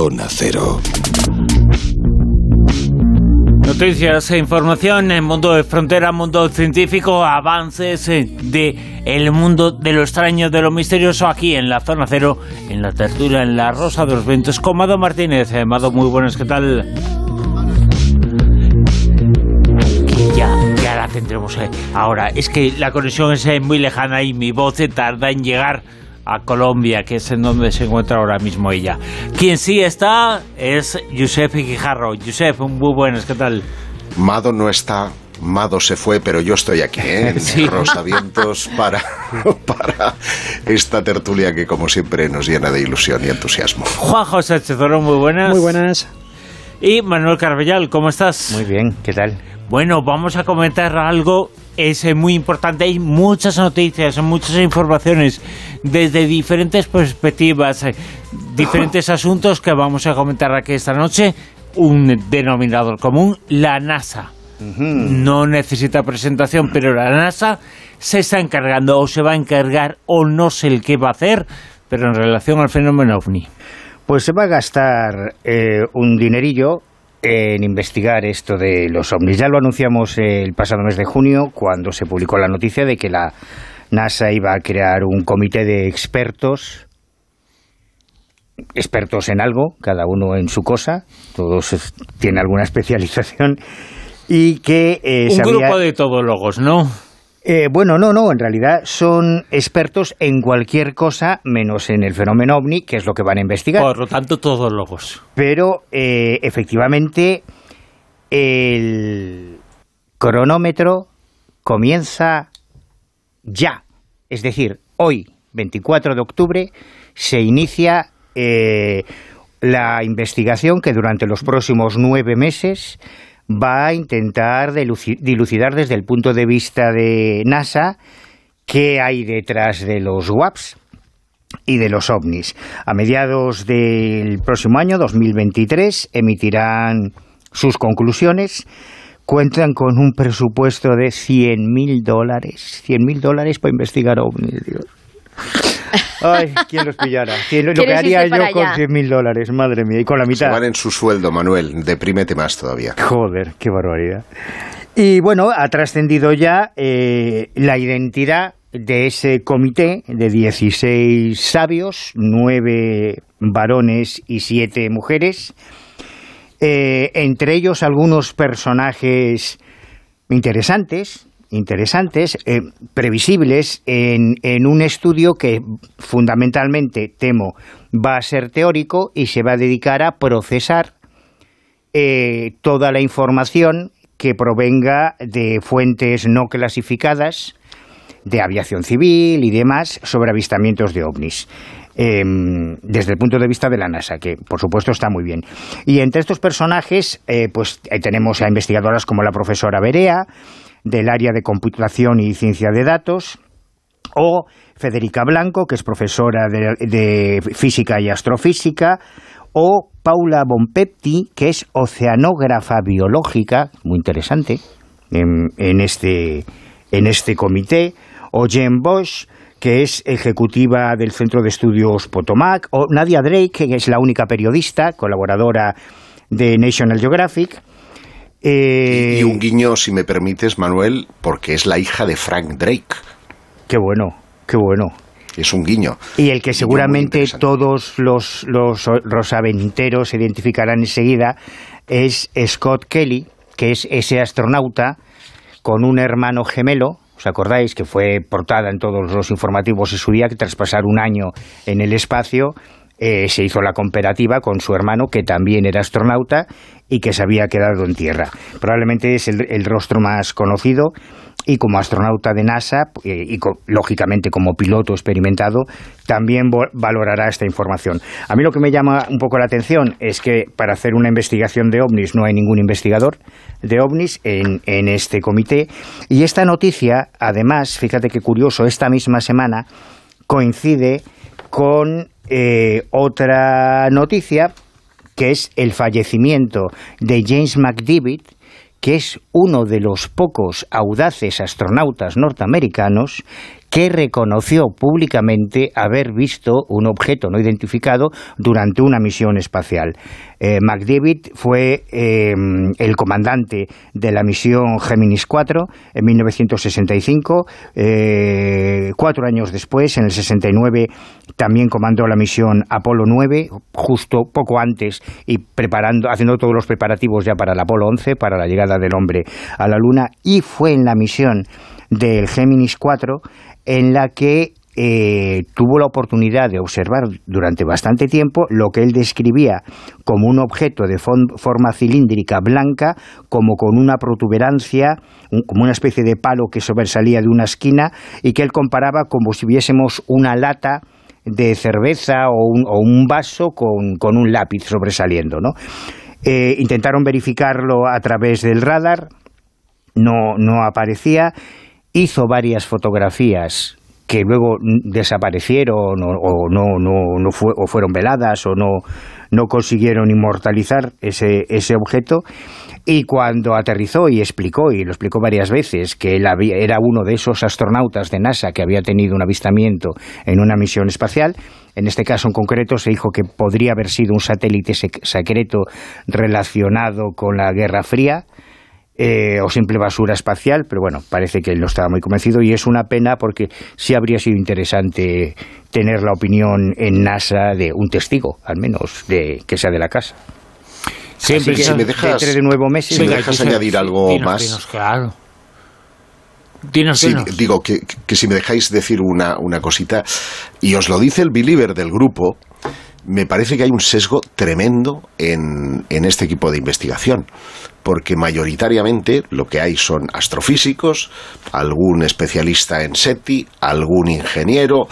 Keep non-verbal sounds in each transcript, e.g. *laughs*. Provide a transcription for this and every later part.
Zona Cero. Noticias e información en mundo de frontera, mundo científico, avances eh, de el mundo de lo extraño, de lo misterioso aquí en la zona cero, en la tertulia, en la rosa de los vientos con Mado Martínez. Eh, Mado, muy buenas, ¿qué tal? Ya, ya la tendremos eh, ahora. Es que la conexión es muy lejana y mi voz tarda en llegar a Colombia, que es en donde se encuentra ahora mismo ella. Quien sí está es Josep Guijarro. Josep, muy buenas, ¿qué tal? Mado no está, Mado se fue, pero yo estoy aquí, ¿eh? *laughs* en Rosavientos, para, *laughs* para esta tertulia que, como siempre, nos llena de ilusión y entusiasmo. Juan José Chezoro, muy buenas. Muy buenas. Y Manuel Carbellal, ¿cómo estás? Muy bien, ¿qué tal? Bueno, vamos a comentar algo es eh, muy importante. Hay muchas noticias, muchas informaciones desde diferentes perspectivas, eh, diferentes *laughs* asuntos que vamos a comentar aquí esta noche. Un denominador común, la NASA. No necesita presentación, pero la NASA se está encargando o se va a encargar o no sé el qué va a hacer, pero en relación al fenómeno ovni. Pues se va a gastar eh, un dinerillo en investigar esto de los ovnis. Ya lo anunciamos el pasado mes de junio cuando se publicó la noticia de que la NASA iba a crear un comité de expertos expertos en algo, cada uno en su cosa, todos tienen alguna *laughs* especialización y que eh, un grupo de todólogos, ¿no? Eh, bueno, no, no, en realidad son expertos en cualquier cosa menos en el fenómeno ovni, que es lo que van a investigar. Por lo tanto, todos locos. Pero eh, efectivamente el cronómetro comienza ya. Es decir, hoy, 24 de octubre, se inicia eh, la investigación que durante los próximos nueve meses va a intentar dilucidar desde el punto de vista de NASA qué hay detrás de los WAPs y de los ovnis. A mediados del próximo año, 2023, emitirán sus conclusiones. Cuentan con un presupuesto de 100.000 dólares. 100.000 dólares para investigar ovnis, Dios. Ay, ¿quién los pillara? lo que haría yo con 100.000 dólares, madre mía, y con la mitad. Se van en su sueldo, Manuel, deprímete más todavía. Joder, qué barbaridad. Y bueno, ha trascendido ya eh, la identidad de ese comité de 16 sabios, 9 varones y 7 mujeres, eh, entre ellos algunos personajes interesantes, interesantes, eh, previsibles en, en, un estudio que fundamentalmente, temo, va a ser teórico y se va a dedicar a procesar eh, toda la información que provenga de fuentes no clasificadas, de aviación civil y demás, sobre avistamientos de ovnis. Em, desde el punto de vista de la NASA, que por supuesto está muy bien. Y entre estos personajes, eh, pues tenemos a investigadoras como la profesora Berea, del área de computación y ciencia de datos, o Federica Blanco, que es profesora de, física y astrofísica, o Paula Bonpepti, que es oceanógrafa biológica, muy interesante, en, este, en este comité, o Jen Bosch, que es ejecutiva del Centro de Estudios Potomac, o Nadia Drake, que es la única periodista, colaboradora de National Geographic, eh, y un guiño, si me permites, Manuel, porque es la hija de Frank Drake. Qué bueno, qué bueno. Es un guiño. Y el que seguramente todos los, los rosaventeros identificarán enseguida es Scott Kelly, que es ese astronauta con un hermano gemelo, ¿Os acordáis que fue portada en todos los informativos de su día que tras pasar un año en el espacio eh, se hizo la comparativa con su hermano, que también era astronauta y que se había quedado en tierra. Probablemente es el, rostro más conocido y como astronauta de NASA eh, y lógicamente como piloto experimentado también valorará esta información. A mí lo que me llama un poco la atención es que para hacer una investigación de ovnis no hay ningún investigador de ovnis en, en este comité y esta noticia, además, fíjate qué curioso, esta misma semana coincide con eh, otra noticia que es el fallecimiento de James McDivitt, que es uno de los pocos audaces astronautas norteamericanos que reconoció públicamente haber visto un objeto no identificado durante una misión espacial. Eh, fue eh, el comandante de la misión Géminis 4 en 1965. Eh, cuatro años después, en el 69, también comandó la misión Apolo 9, justo poco antes y preparando, haciendo todos los preparativos ya para el Apolo 11, para la llegada del hombre a la Luna. Y fue en la misión del Géminis 4 en la que eh, tuvo la oportunidad de observar durante bastante tiempo lo que él describía como un objeto de forma cilíndrica blanca, como con una protuberancia, como una especie de palo que sobresalía de una esquina y que él comparaba como si viésemos una lata de cerveza o un, vaso con, un lápiz sobresaliendo. ¿no? Eh, intentaron verificarlo a través del radar, no, no aparecía, hizo varias fotografías que luego desaparecieron o, no, no, no o fueron veladas o no, no consiguieron inmortalizar ese, ese objeto. Y cuando aterrizó y explicó, y lo explicó varias veces, que él era uno de esos astronautas de NASA que había tenido un avistamiento en una misión espacial, en este caso en concreto se dijo que podría haber sido un satélite secreto relacionado con la Guerra Fría, eh, o simple basura espacial, pero bueno, parece que él no estaba muy convencido y es una pena porque sí habría sido interesante tener la opinión en NASA de un testigo, al menos, de que sea de la casa. Siempre que si me dejas, de nuevo meses, si me dejas añadir algo más. claro. sí, digo que, que, si me dejáis decir una, una cosita, y os lo dice el believer del grupo, me parece que hay un sesgo tremendo en, en este equipo de investigación porque mayoritariamente lo que hay son astrofísicos, algún especialista en SETI, algún ingeniero.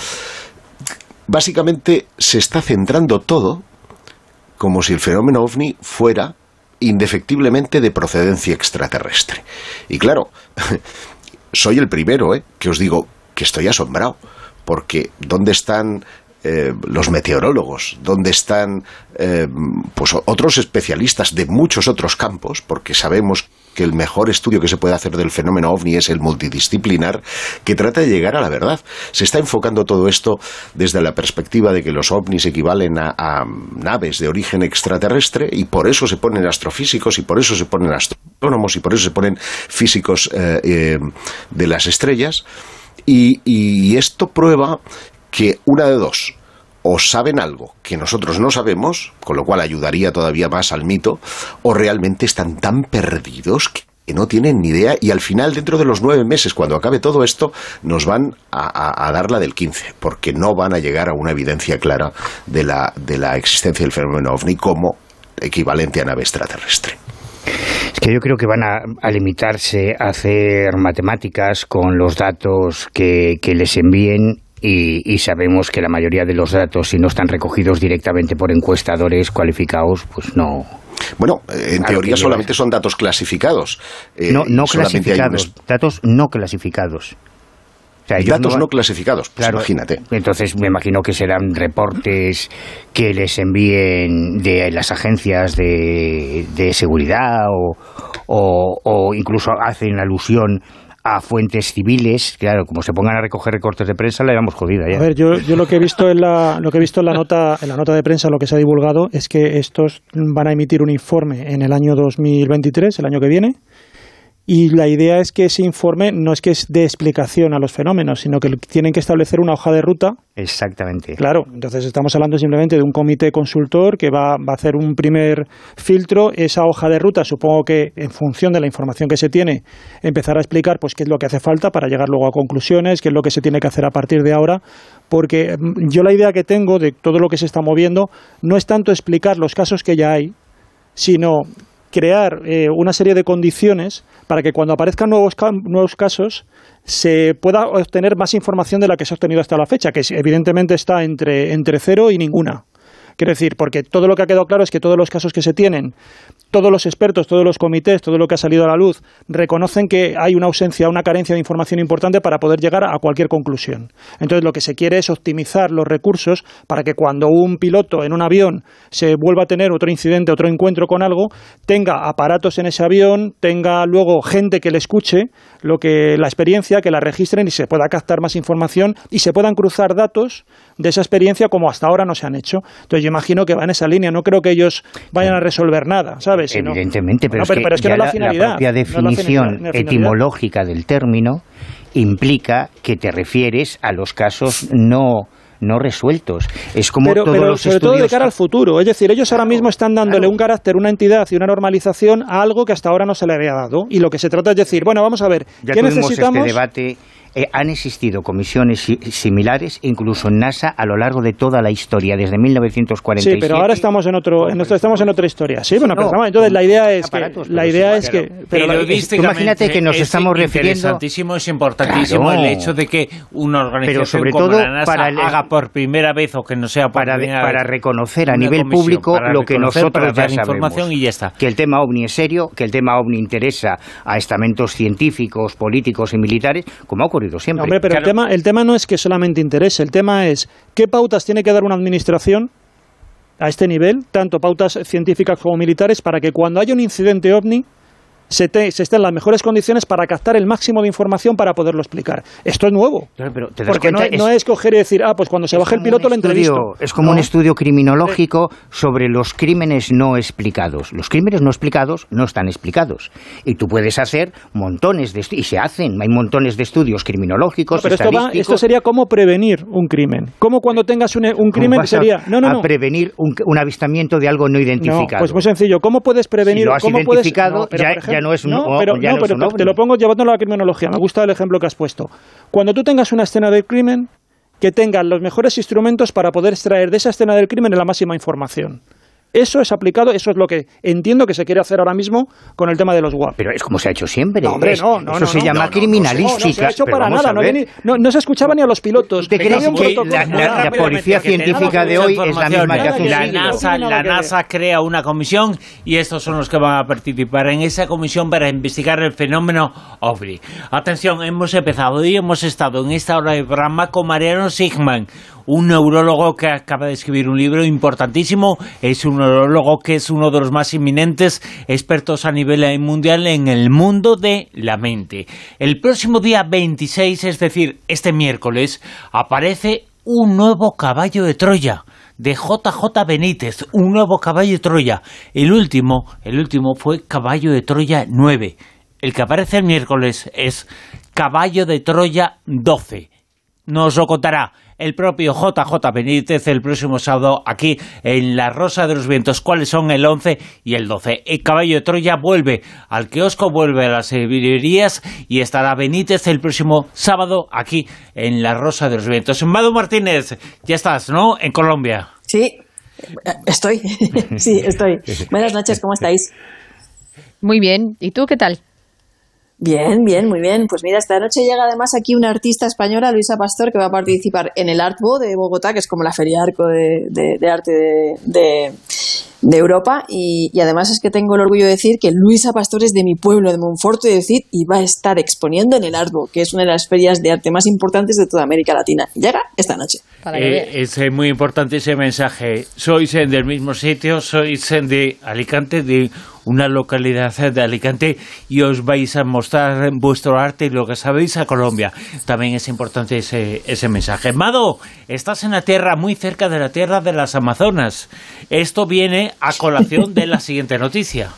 Básicamente se está centrando todo como si el fenómeno ovni fuera indefectiblemente de procedencia extraterrestre. Y claro, *laughs* soy el primero ¿eh? que os digo que estoy asombrado, porque ¿dónde están eh, los meteorólogos, dónde están eh, pues otros especialistas de muchos otros campos, porque sabemos que el mejor estudio que se puede hacer del fenómeno ovni es el multidisciplinar, que trata de llegar a la verdad. Se está enfocando todo esto desde la perspectiva de que los ovnis equivalen a, naves de origen extraterrestre y por eso se ponen astrofísicos y por eso se ponen astrónomos y por eso se ponen físicos eh, de las estrellas. y esto prueba que una de dos, o saben algo que nosotros no sabemos, con lo cual ayudaría todavía más al mito, o realmente están tan perdidos que no tienen ni idea y al final, dentro de los nueve meses, cuando acabe todo esto, nos van a, dar la del 15, porque no van a llegar a una evidencia clara de la, de la existencia del fenómeno ovni como equivalente a nave extraterrestre. Es que yo creo que van a, limitarse a hacer matemáticas con los datos que, que les envíen y, sabemos que la mayoría de los datos, si no están recogidos directamente por encuestadores cualificados, pues no. Bueno, en teoría solamente son datos clasificados. Eh, no, no clasificados, datos no clasificados. datos no, clasificados, pues imagínate. Entonces me imagino que serán reportes que les envíen de las agencias de, de seguridad o, o, o, incluso hacen alusión a fuentes civiles, claro, como se pongan a recoger recortes de prensa, la llevamos jodida ya. A ver, yo, yo lo que he visto en la, lo que he visto en la nota, en la nota de prensa, lo que se ha divulgado es que estos van a emitir un informe en el año 2023, el año que viene, y la idea es que ese informe no es que es de explicación a los fenómenos, sino que tienen que establecer una hoja de ruta. Exactamente. Claro, entonces estamos hablando simplemente de un comité consultor que va, va a hacer un primer filtro. Esa hoja de ruta, supongo que en función de la información que se tiene, empezará a explicar pues qué es lo que hace falta para llegar luego a conclusiones, qué es lo que se tiene que hacer a partir de ahora. Porque mm, yo la idea que tengo de todo lo que se está moviendo no es tanto explicar los casos que ya hay, sino crear eh, una serie de condiciones para que cuando aparezcan nuevos, nuevos casos se pueda obtener más información de la que se ha obtenido hasta la fecha, que evidentemente está entre, entre cero y ninguna. Quiero decir, porque todo lo que ha quedado claro es que todos los casos que se tienen, todos los expertos, todos los comités, todo lo que ha salido a la luz, reconocen que hay una ausencia, una carencia de información importante para poder llegar a cualquier conclusión. Entonces, lo que se quiere es optimizar los recursos para que cuando un piloto en un avión se vuelva a tener otro incidente, otro encuentro con algo, tenga aparatos en ese avión, tenga luego gente que le escuche lo que la experiencia, que la registren y se pueda captar más información y se puedan cruzar datos de esa experiencia como hasta ahora no se han hecho. Entonces yo imagino que va en esa línea, no creo que ellos vayan a resolver nada, ¿sabes? Evidentemente, pero, es que, la, propia definición etimológica del término implica que te refieres a los casos no no resueltos. Es como pero, pero sobre todo de cara al futuro. Es decir, ellos ahora mismo están dándole un carácter, una entidad y una normalización a algo que hasta ahora no se le había dado. Y lo que se trata es decir, bueno, vamos a ver, ya ¿qué este necesitamos? Este debate eh, han existido comisiones similares, incluso en NASA, a lo largo de toda la historia, desde 1947. Sí, pero ahora estamos en otro, en estamos en otra historia. Sí, bueno, pero entonces la idea es que, la idea es que, pero, imagínate que nos estamos refiriendo. Interesantísimo, es importantísimo el hecho de que una organización sobre como todo la NASA para haga por primera vez o que no sea para, para reconocer a nivel público lo que nosotros ya sabemos, información y ya está. que el tema ovni es serio, que el tema ovni interesa a estamentos científicos, políticos y militares, como ha ocurrido siempre. Hombre, pero el, tema, el tema no es que solamente interese, el tema es qué pautas tiene que dar una administración a este nivel, tanto pautas científicas como militares, para que cuando haya un incidente ovni se, se esté en las mejores condiciones para captar el máximo de información para poderlo explicar. Esto es nuevo. porque no, es, coger y decir, ah, pues cuando se baje el piloto lo entrevisto. Es como un estudio criminológico sobre los crímenes no explicados. Los crímenes no explicados no están explicados. Y tú puedes hacer montones de y se hacen, hay montones de estudios criminológicos, pero esto, sería cómo prevenir un crimen. Cómo cuando tengas un, un crimen sería... No, no, no. A prevenir un, avistamiento de algo no identificado. pues muy sencillo. ¿Cómo puedes prevenir... Si lo has identificado, ya no es un no, pero, no, te, lo pongo llevándolo a la criminología. Me gusta el ejemplo que has puesto. Cuando tú tengas una escena del crimen, que tengan los mejores instrumentos para poder extraer de esa escena del crimen la máxima información. Eso es aplicado, eso es lo que entiendo que se quiere hacer ahora mismo con el tema de los WAP. Pero es como se ha hecho siempre. No, hombre, no, no, eso se llama criminalística. No, se ha hecho para nada, no, se escuchaba ni a los pilotos. ¿Te crees que la, policía científica de hoy es la misma que hace la NASA, la NASA crea una comisión y estos son los que van a participar en esa comisión para investigar el fenómeno OVNI. Atención, hemos empezado y hemos estado en esta hora de programa con Mariano Sigman, un neurólogo que acaba de escribir un libro importantísimo, es un neurólogo que es uno de los más inminentes expertos a nivel mundial en el mundo de la mente. El próximo día 26, es decir, este miércoles, aparece un nuevo caballo de Troya de JJ Benítez, un nuevo caballo de Troya. El último, el último fue Caballo de Troya 9. El que aparece el miércoles es Caballo de Troya 12. Nos lo contará el propio JJ Benítez el próximo sábado aquí en La Rosa de los Vientos. ¿Cuáles son el 11 y el 12? El caballo de Troya vuelve al kiosco, vuelve a las librerías y estará Benítez el próximo sábado aquí en La Rosa de los Vientos. Mado Martínez, ya estás, ¿no? En Colombia. Sí, estoy. *laughs* sí, estoy. Buenas noches, ¿cómo estáis? Muy bien. ¿Y tú qué tal? Bien, bien, muy bien. Pues mira, esta noche llega además aquí una artista española, Luisa Pastor, que va a participar en el Artbo de Bogotá, que es como la feria arco de, arte de, Europa. Y, además es que tengo el orgullo de decir que Luisa Pastor es de mi pueblo, de Monforto de Cid, y va a estar exponiendo en el Artbo, que es una de las ferias de arte más importantes de toda América Latina. Llega esta noche. Eh, es muy importante ese mensaje. Sois del mismo sitio, sois de Alicante, de una localidad de Alicante y os vais a mostrar vuestro arte y lo que sabéis a Colombia. También es importante ese, ese mensaje. Mado, estás en la tierra, muy cerca de la tierra de las Amazonas. Esto viene a colación de la siguiente noticia.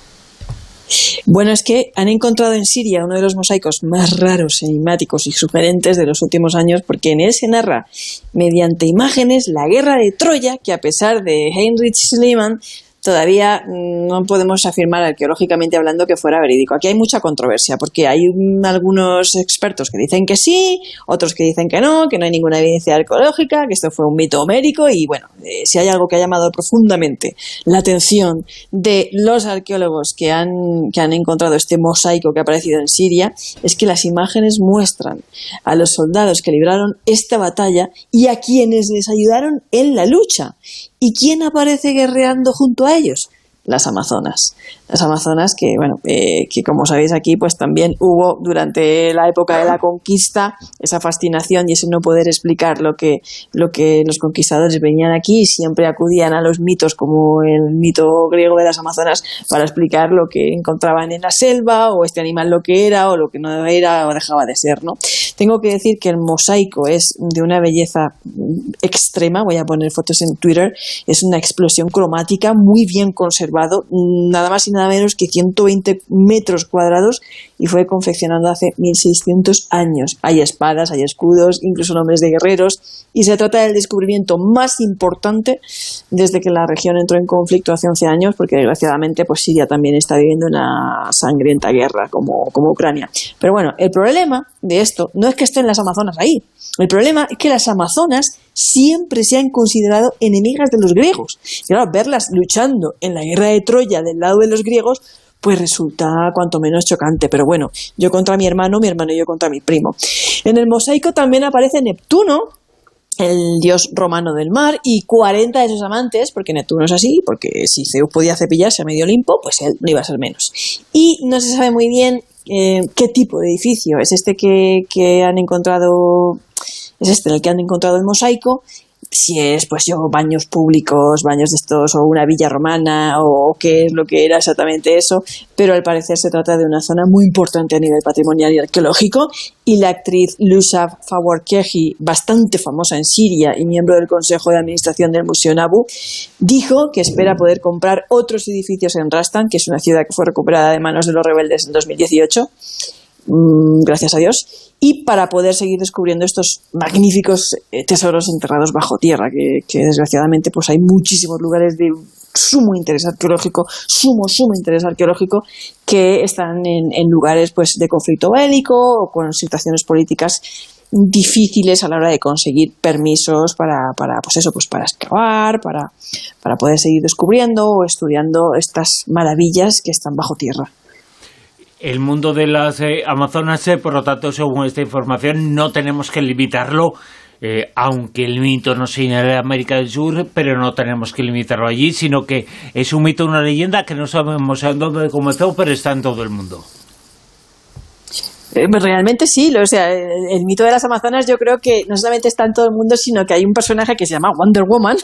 Bueno, es que han encontrado en Siria uno de los mosaicos más raros, enigmáticos y sugerentes de los últimos años, porque en él se narra, mediante imágenes, la guerra de Troya, que a pesar de Heinrich Schliemann todavía no podemos afirmar arqueológicamente hablando que fuera verídico. Aquí hay mucha controversia porque hay algunos expertos que dicen que sí, otros que dicen que no, que no hay ninguna evidencia arqueológica, que esto fue un mito homérico y bueno, eh, si hay algo que ha llamado profundamente la atención de los arqueólogos que han, que han encontrado este mosaico que ha aparecido en Siria es que las imágenes muestran a los soldados que libraron esta batalla y a quienes les ayudaron en la lucha ¿Y quién aparece guerreando junto a ellos? las Amazonas. Las Amazonas que, bueno, eh, que como sabéis aquí, pues también hubo durante la época de la conquista esa fascinación y ese no poder explicar lo que, lo que los conquistadores venían aquí y siempre acudían a los mitos como el mito griego de las Amazonas para explicar lo que encontraban en la selva o este animal lo que era o lo que no era o dejaba de ser, ¿no? Tengo que decir que el mosaico es de una belleza extrema, voy a poner fotos en Twitter, es una explosión cromática muy bien conservada nada más y nada menos que 120 metros cuadrados y fue confeccionado hace 1600 años. Hay espadas, hay escudos, incluso nombres de guerreros y se trata del descubrimiento más importante desde que la región entró en conflicto hace 11 años porque desgraciadamente pues Siria también está viviendo una sangrienta guerra como, como Ucrania. Pero bueno, el problema de esto no es que estén las Amazonas ahí, el problema es que las Amazonas siempre se han considerado enemigas de los griegos. Y claro, verlas luchando en la guerra de Troya del lado de los griegos, pues resulta cuanto menos chocante. Pero bueno, yo contra mi hermano, mi hermano y yo contra mi primo. En el mosaico también aparece Neptuno, el dios romano del mar, y 40 de sus amantes, porque Neptuno es así, porque si Zeus podía cepillarse a medio Olimpo, pues él no iba a ser menos. Y no se sabe muy bien eh, qué tipo de edificio es este que, que han encontrado es este en el que han encontrado el mosaico, si es pues yo baños públicos, baños de estos o una villa romana o qué es lo que era exactamente eso, pero al parecer se trata de una zona muy importante a nivel patrimonial y arqueológico y la actriz Lusa Faworkehi, bastante famosa en Siria y miembro del Consejo de Administración del Museo Nabu, dijo que espera poder comprar otros edificios en Rastan, que es una ciudad que fue recuperada de manos de los rebeldes en 2018 Mm, gracias a Dios, y para poder seguir descubriendo estos magníficos eh, tesoros enterrados bajo tierra, que, desgraciadamente pues hay muchísimos lugares de sumo interés arqueológico, sumo, sumo interés arqueológico, que están en, lugares pues de conflicto bélico o con situaciones políticas difíciles a la hora de conseguir permisos para, para pues eso, pues para excavar, para, para poder seguir descubriendo o estudiando estas maravillas que están bajo tierra el mundo de las eh, Amazonas, eh, por lo tanto, según esta información, no tenemos que limitarlo, eh, aunque el mito no señale América del Sur, pero no tenemos que limitarlo allí, sino que es un mito, una leyenda que no sabemos dónde comenzó, pero está en todo el mundo. Eh, pues realmente sí, o sea, el, mito de las Amazonas yo creo que no solamente está en todo el mundo, sino que hay un personaje que se llama Wonder Woman,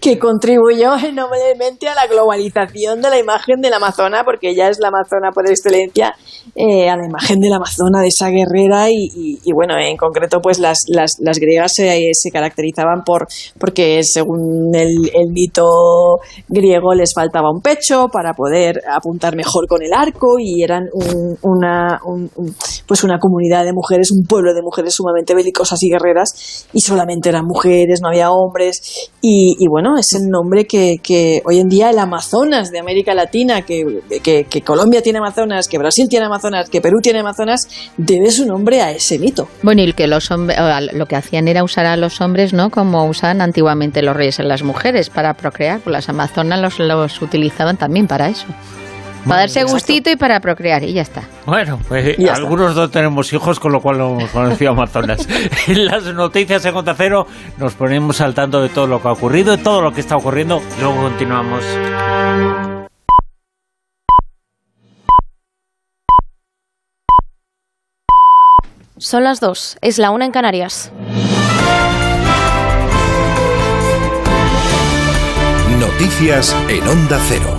que contribuyó enormemente a la globalización de la imagen de la Amazona, porque ella es la Amazona por excelencia, eh, a la imagen de la Amazona, de esa guerrera, y, bueno, en concreto, pues las, las, las griegas se, se, caracterizaban por, porque según el, mito griego les faltaba un pecho para poder apuntar mejor con el arco, y eran una, pues una comunidad de mujeres, un pueblo de mujeres sumamente belicosas y guerreras, y solamente eran mujeres, no había hombres, y, bueno, es el nombre que, que, hoy en día el Amazonas de América Latina, que, Colombia tiene Amazonas, que Brasil tiene Amazonas, que Perú tiene Amazonas, debe su nombre a ese mito. Bueno, y que los hombres, lo que hacían era usar a los hombres, ¿no? Como usaban antiguamente los reyes en las mujeres para procrear, las Amazonas los, los utilizaban también para eso. Para darse gustito y para procrear, y ya está. Bueno, pues algunos no tenemos hijos, con lo cual no hemos conocido Amazonas. *laughs* en las noticias en Conta Cero nos ponemos al tanto de todo lo que ha ocurrido, de todo lo que está ocurriendo. Luego continuamos. Son las dos, es la una en Canarias. Noticias en Onda Cero.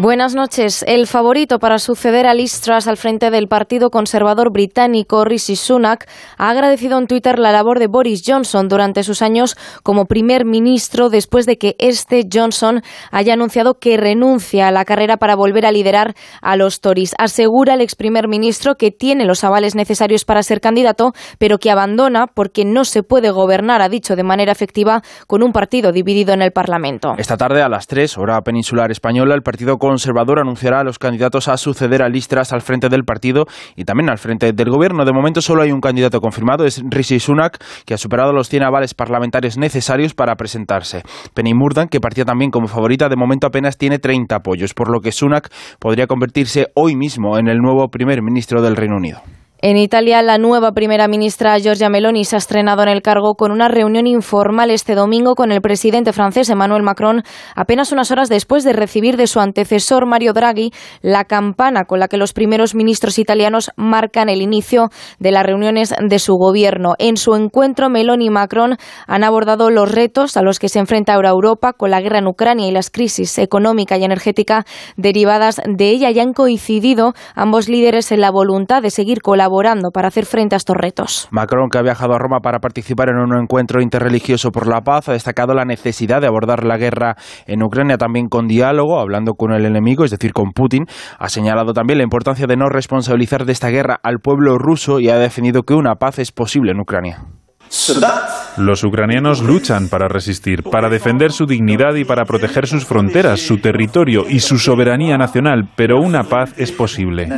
Buenas noches. El favorito para suceder a Liz Truss al frente del Partido Conservador británico, Rishi Sunak, ha agradecido en Twitter la labor de Boris Johnson durante sus años como primer ministro después de que este Johnson haya anunciado que renuncia a la carrera para volver a liderar a los Tories. Asegura el ex primer ministro que tiene los avales necesarios para ser candidato, pero que abandona porque no se puede gobernar, ha dicho de manera efectiva, con un partido dividido en el Parlamento. Esta tarde a las 3, hora peninsular española, el Partido conservador anunciará a los candidatos a suceder a Listras al frente del partido y también al frente del gobierno. De momento solo hay un candidato confirmado, es Rishi Sunak, que ha superado los 100 avales parlamentarios necesarios para presentarse. Penny Murdan, que partía también como favorita, de momento apenas tiene 30 apoyos, por lo que Sunak podría convertirse hoy mismo en el nuevo primer ministro del Reino Unido. En Italia, la nueva primera ministra Giorgia Meloni se ha estrenado en el cargo con una reunión informal este domingo con el presidente francés Emmanuel Macron, apenas unas horas después de recibir de su antecesor Mario Draghi la campana con la que los primeros ministros italianos marcan el inicio de las reuniones de su gobierno. En su encuentro, Meloni y Macron han abordado los retos a los que se enfrenta ahora Europa con la guerra en Ucrania y las crisis económica y energética derivadas de ella y han coincidido ambos líderes en la voluntad de seguir colaborando para hacer frente a estos retos. Macron, que ha viajado a Roma para participar en un encuentro interreligioso por la paz, ha destacado la necesidad de abordar la guerra en Ucrania también con diálogo, hablando con el enemigo, es decir, con Putin. Ha señalado también la importancia de no responsabilizar de esta guerra al pueblo ruso y ha definido que una paz es posible en Ucrania. Los ucranianos luchan para resistir, para defender su dignidad y para proteger sus fronteras, su territorio y su soberanía nacional, pero una paz es posible.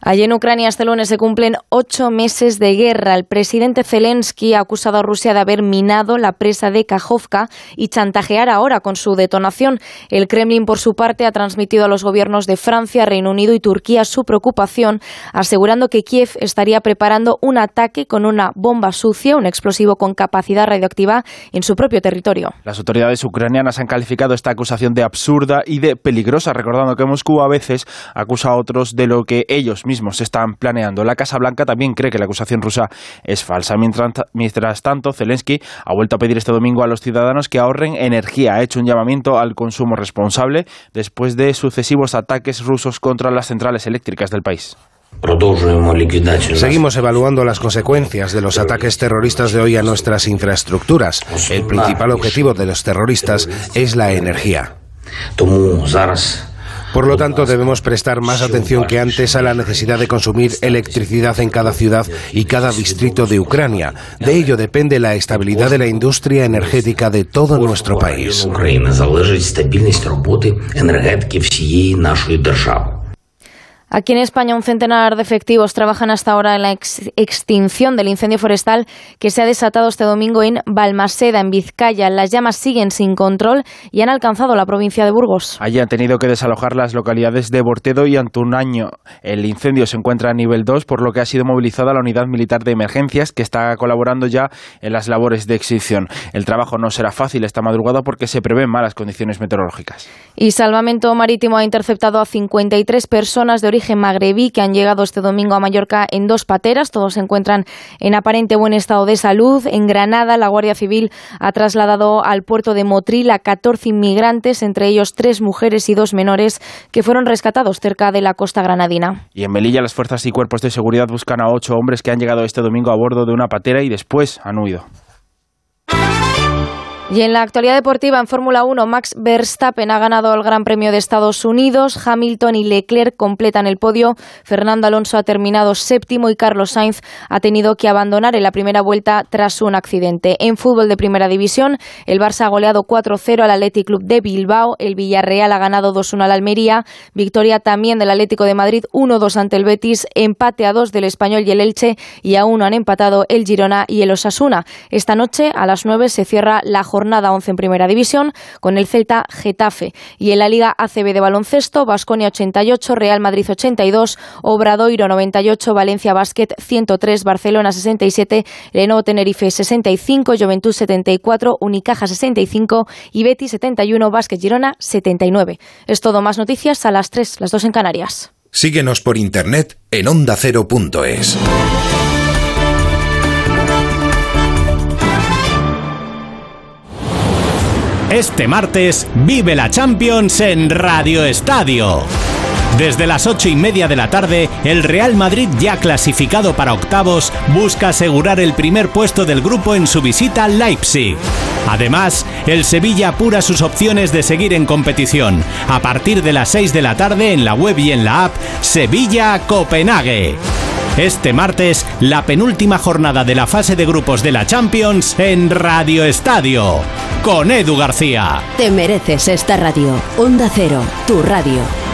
Allí en Ucrania este lunes se cumplen ocho meses de guerra. El presidente Zelensky ha acusado a Rusia de haber minado la presa de Kajovka y chantajear ahora con su detonación. El Kremlin, por su parte, ha transmitido a los gobiernos de Francia, Reino Unido y Turquía su preocupación, asegurando que Kiev estaría preparando un ataque con una bomba sucia, un explosivo con capacidad radioactiva, en su propio territorio. Las autoridades ucranianas han calificado esta acusación de absurda y de peligrosa, recordando que Moscú a veces acusa a otros de lo que ellos mismos están planeando. La Casa Blanca también cree que la acusación rusa es falsa. Mientras, mientras tanto, Zelensky ha vuelto a pedir este domingo a los ciudadanos que ahorren energía. Ha hecho un llamamiento al consumo responsable después de sucesivos ataques rusos contra las centrales eléctricas del país. Seguimos evaluando las consecuencias de los ataques terroristas de hoy a nuestras infraestructuras. El principal objetivo de los terroristas es la energía. Por lo tanto, debemos prestar más atención que antes a la necesidad de consumir electricidad en cada ciudad y cada distrito de Ucrania. De ello depende la estabilidad de la industria energética de todo nuestro país. Aquí en España un centenar de efectivos trabajan hasta ahora en la extinción del incendio forestal que se ha desatado este domingo en Balmaseda, en Vizcaya. Las llamas siguen sin control y han alcanzado la provincia de Burgos. Allí han tenido que desalojar las localidades de Bortedo y Antunaño. El incendio se encuentra a nivel 2, por lo que ha sido movilizada la unidad militar de emergencias que está colaborando ya en las labores de extinción. El trabajo no será fácil esta madrugada porque se prevén malas condiciones meteorológicas. Y Salvamento Marítimo ha interceptado a 53 personas de origen origen magrebí que han llegado este domingo a Mallorca en dos pateras. Todos se encuentran en aparente buen estado de salud. En Granada, la Guardia Civil ha trasladado al puerto de Motril a 14 inmigrantes, entre ellos tres mujeres y dos menores, que fueron rescatados cerca de la costa granadina. Y en Melilla, las fuerzas y cuerpos de seguridad buscan a ocho hombres que han llegado este domingo a bordo de una patera y después han huido. Y en la actualidad deportiva, en Fórmula 1, Max Verstappen ha ganado el Gran Premio de Estados Unidos, Hamilton y Leclerc completan el podio, Fernando Alonso ha terminado séptimo y Carlos Sainz ha tenido que abandonar en la primera vuelta tras un accidente. En fútbol de primera división, el Barça ha goleado 4-0 al Athletic Club de Bilbao, el Villarreal ha ganado 2-1 al Almería, victoria también del Atlético de Madrid 1-2 ante el Betis, empate a 2 del Español y el Elche. Y a 1 han empatado el Girona y el Osasuna. Esta noche a las 9 se cierra la jornada jornada 11 en Primera División con el Celta Getafe. Y en la Liga ACB de baloncesto, Basconia 88, Real Madrid 82, Obradoiro 98, Valencia Basket 103, Barcelona 67, Lenovo Tenerife 65, Juventud 74, Unicaja 65 y Betis 71, Basket Girona 79. Es todo más noticias a las 3, las 2 en Canarias. Síguenos por internet en ondacero.es. Este martes vive la Champions en Radio Estadio. Desde las ocho y media de la tarde, el Real Madrid, ya clasificado para octavos, busca asegurar el primer puesto del grupo en su visita a Leipzig. Además, el Sevilla apura sus opciones de seguir en competición. A partir de las 6 de la tarde en la web y en la app, Sevilla-Copenhague. Este martes, la penúltima jornada de la fase de grupos de la Champions en Radio Estadio, con Edu García. Te mereces esta radio. Onda Cero, tu radio.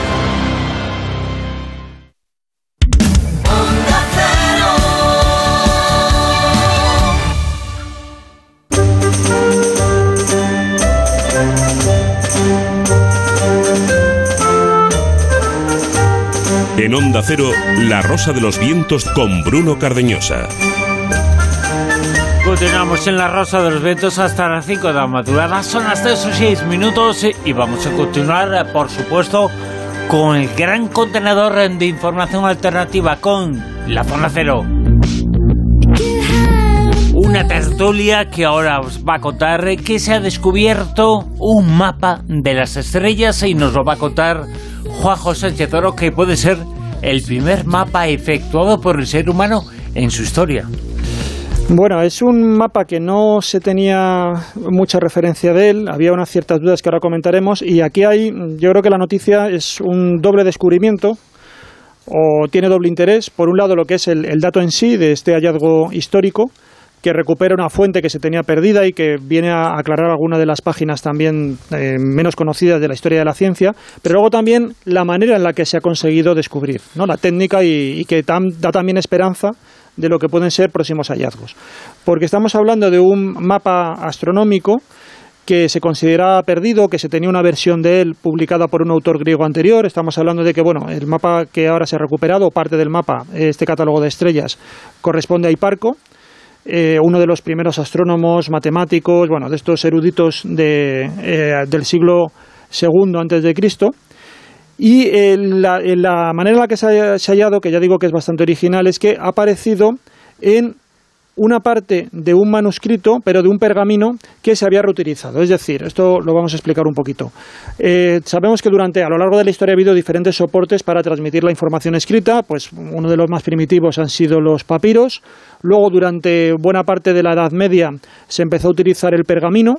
Onda Cero, La Rosa de los Vientos con Bruno Cardeñosa. Continuamos en la Rosa de los Vientos hasta las 5 de la madrugada. Son las 3 o 6 minutos y vamos a continuar, por supuesto, con el gran contenedor de información alternativa con la Zona Cero. Una tertulia que ahora os va a contar que se ha descubierto un mapa de las estrellas y nos lo va a contar Juan Sánchez Oro, que puede ser el primer mapa efectuado por el ser humano en su historia. Bueno, es un mapa que no se tenía mucha referencia de él, había unas ciertas dudas que ahora comentaremos y aquí hay, yo creo que la noticia es un doble descubrimiento o tiene doble interés. Por un lado, lo que es el, dato en sí de este hallazgo histórico, que recupera una fuente que se tenía perdida y que viene a aclarar algunas de las páginas también eh, menos conocidas de la historia de la ciencia, pero luego también la manera en la que se ha conseguido descubrir, ¿no? la técnica y, que da también esperanza de lo que pueden ser próximos hallazgos. Porque estamos hablando de un mapa astronómico que se consideraba perdido, que se tenía una versión de él publicada por un autor griego anterior. Estamos hablando de que, bueno, el mapa que ahora se ha recuperado, parte del mapa, este catálogo de estrellas, corresponde a Hiparco, eh, uno de los primeros astrónomos, matemáticos, bueno, de estos eruditos de, eh, del siglo II antes de Cristo. Y eh, la, la, manera en la que se ha, hallado, que ya digo que es bastante original, es que ha aparecido en una parte de un manuscrito, pero de un pergamino que se había reutilizado. Es decir, esto lo vamos a explicar un poquito. Eh, sabemos que durante, a lo largo de la historia ha habido diferentes soportes para transmitir la información escrita, pues uno de los más primitivos han sido los papiros. Luego, durante buena parte de la Edad Media, se empezó a utilizar el pergamino,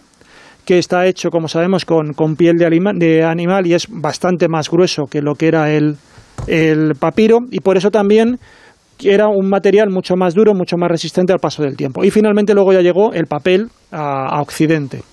que está hecho, como sabemos, con, piel de, animal y es bastante más grueso que lo que era el, papiro y por eso también era un material mucho más duro, mucho más resistente al paso del tiempo. Y finalmente luego ya llegó el papel a, Occidente.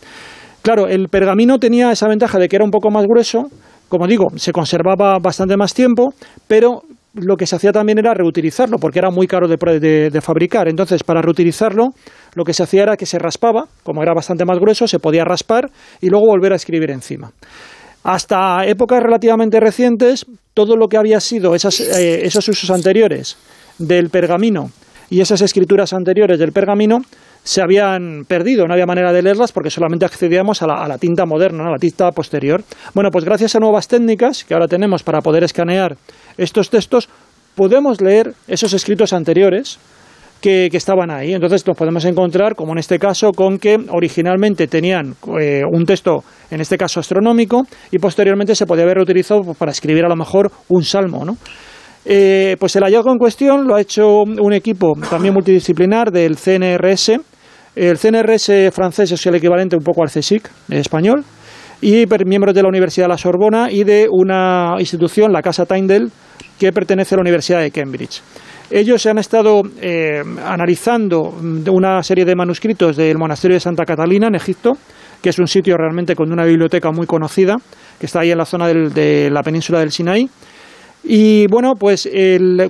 Claro, el pergamino tenía esa ventaja de que era un poco más grueso, como digo, se conservaba bastante más tiempo, pero lo que se hacía también era reutilizarlo, porque era muy caro de, fabricar. Entonces, para reutilizarlo, lo que se hacía era que se raspaba, como era bastante más grueso, se podía raspar y luego volver a escribir encima. Hasta épocas relativamente recientes, todo lo que había sido eh, esos usos anteriores del pergamino y esas escrituras anteriores del pergamino se habían perdido, no había manera de leerlas porque solamente accedíamos a la, tinta moderna, a la tinta posterior. Bueno, pues gracias a nuevas técnicas que ahora tenemos para poder escanear estos textos, podemos leer esos escritos anteriores que, estaban ahí. Entonces nos podemos encontrar, como en este caso, con que originalmente tenían eh, un texto, en este caso astronómico, y posteriormente se podía haber utilizado para escribir a lo mejor un salmo, ¿no? Eh, pues el hallazgo en cuestión lo ha hecho un equipo también multidisciplinar del CNRS. El CNRS francés es el equivalente un poco al CSIC español y miembros de la Universidad de la Sorbona y de una institución, la Casa Tyndall, que pertenece a la Universidad de Cambridge. Ellos se han estado eh, analizando una serie de manuscritos del monasterio de Santa Catalina en Egipto, que es un sitio realmente con una biblioteca muy conocida, que está ahí en la zona de la península del Sinaí. Y bueno, pues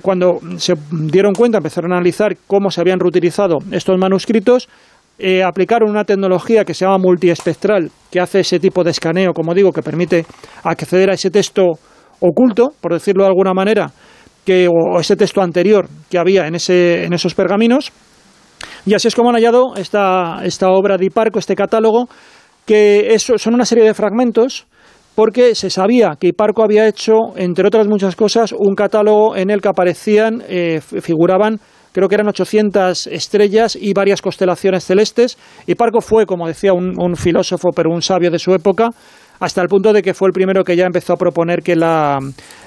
cuando se dieron cuenta, empezaron a analizar cómo se habían reutilizado estos manuscritos, eh, aplicaron una tecnología que se llama multiespectral, que hace ese tipo de escaneo, como digo, que permite acceder a ese texto oculto, por decirlo de alguna manera, que, o ese texto anterior que había en, ese, en esos pergaminos. Y así es como han hallado esta, esta obra de Hiparco, este catálogo, que son una serie de fragmentos, porque se sabía que Hiparco había hecho, entre otras muchas cosas, un catálogo en el que aparecían, eh, figuraban creo que eran 800 estrellas y varias constelaciones celestes. Y Parco fue, como decía un, filósofo, pero un sabio de su época, hasta el punto de que fue el primero que ya empezó a proponer que la,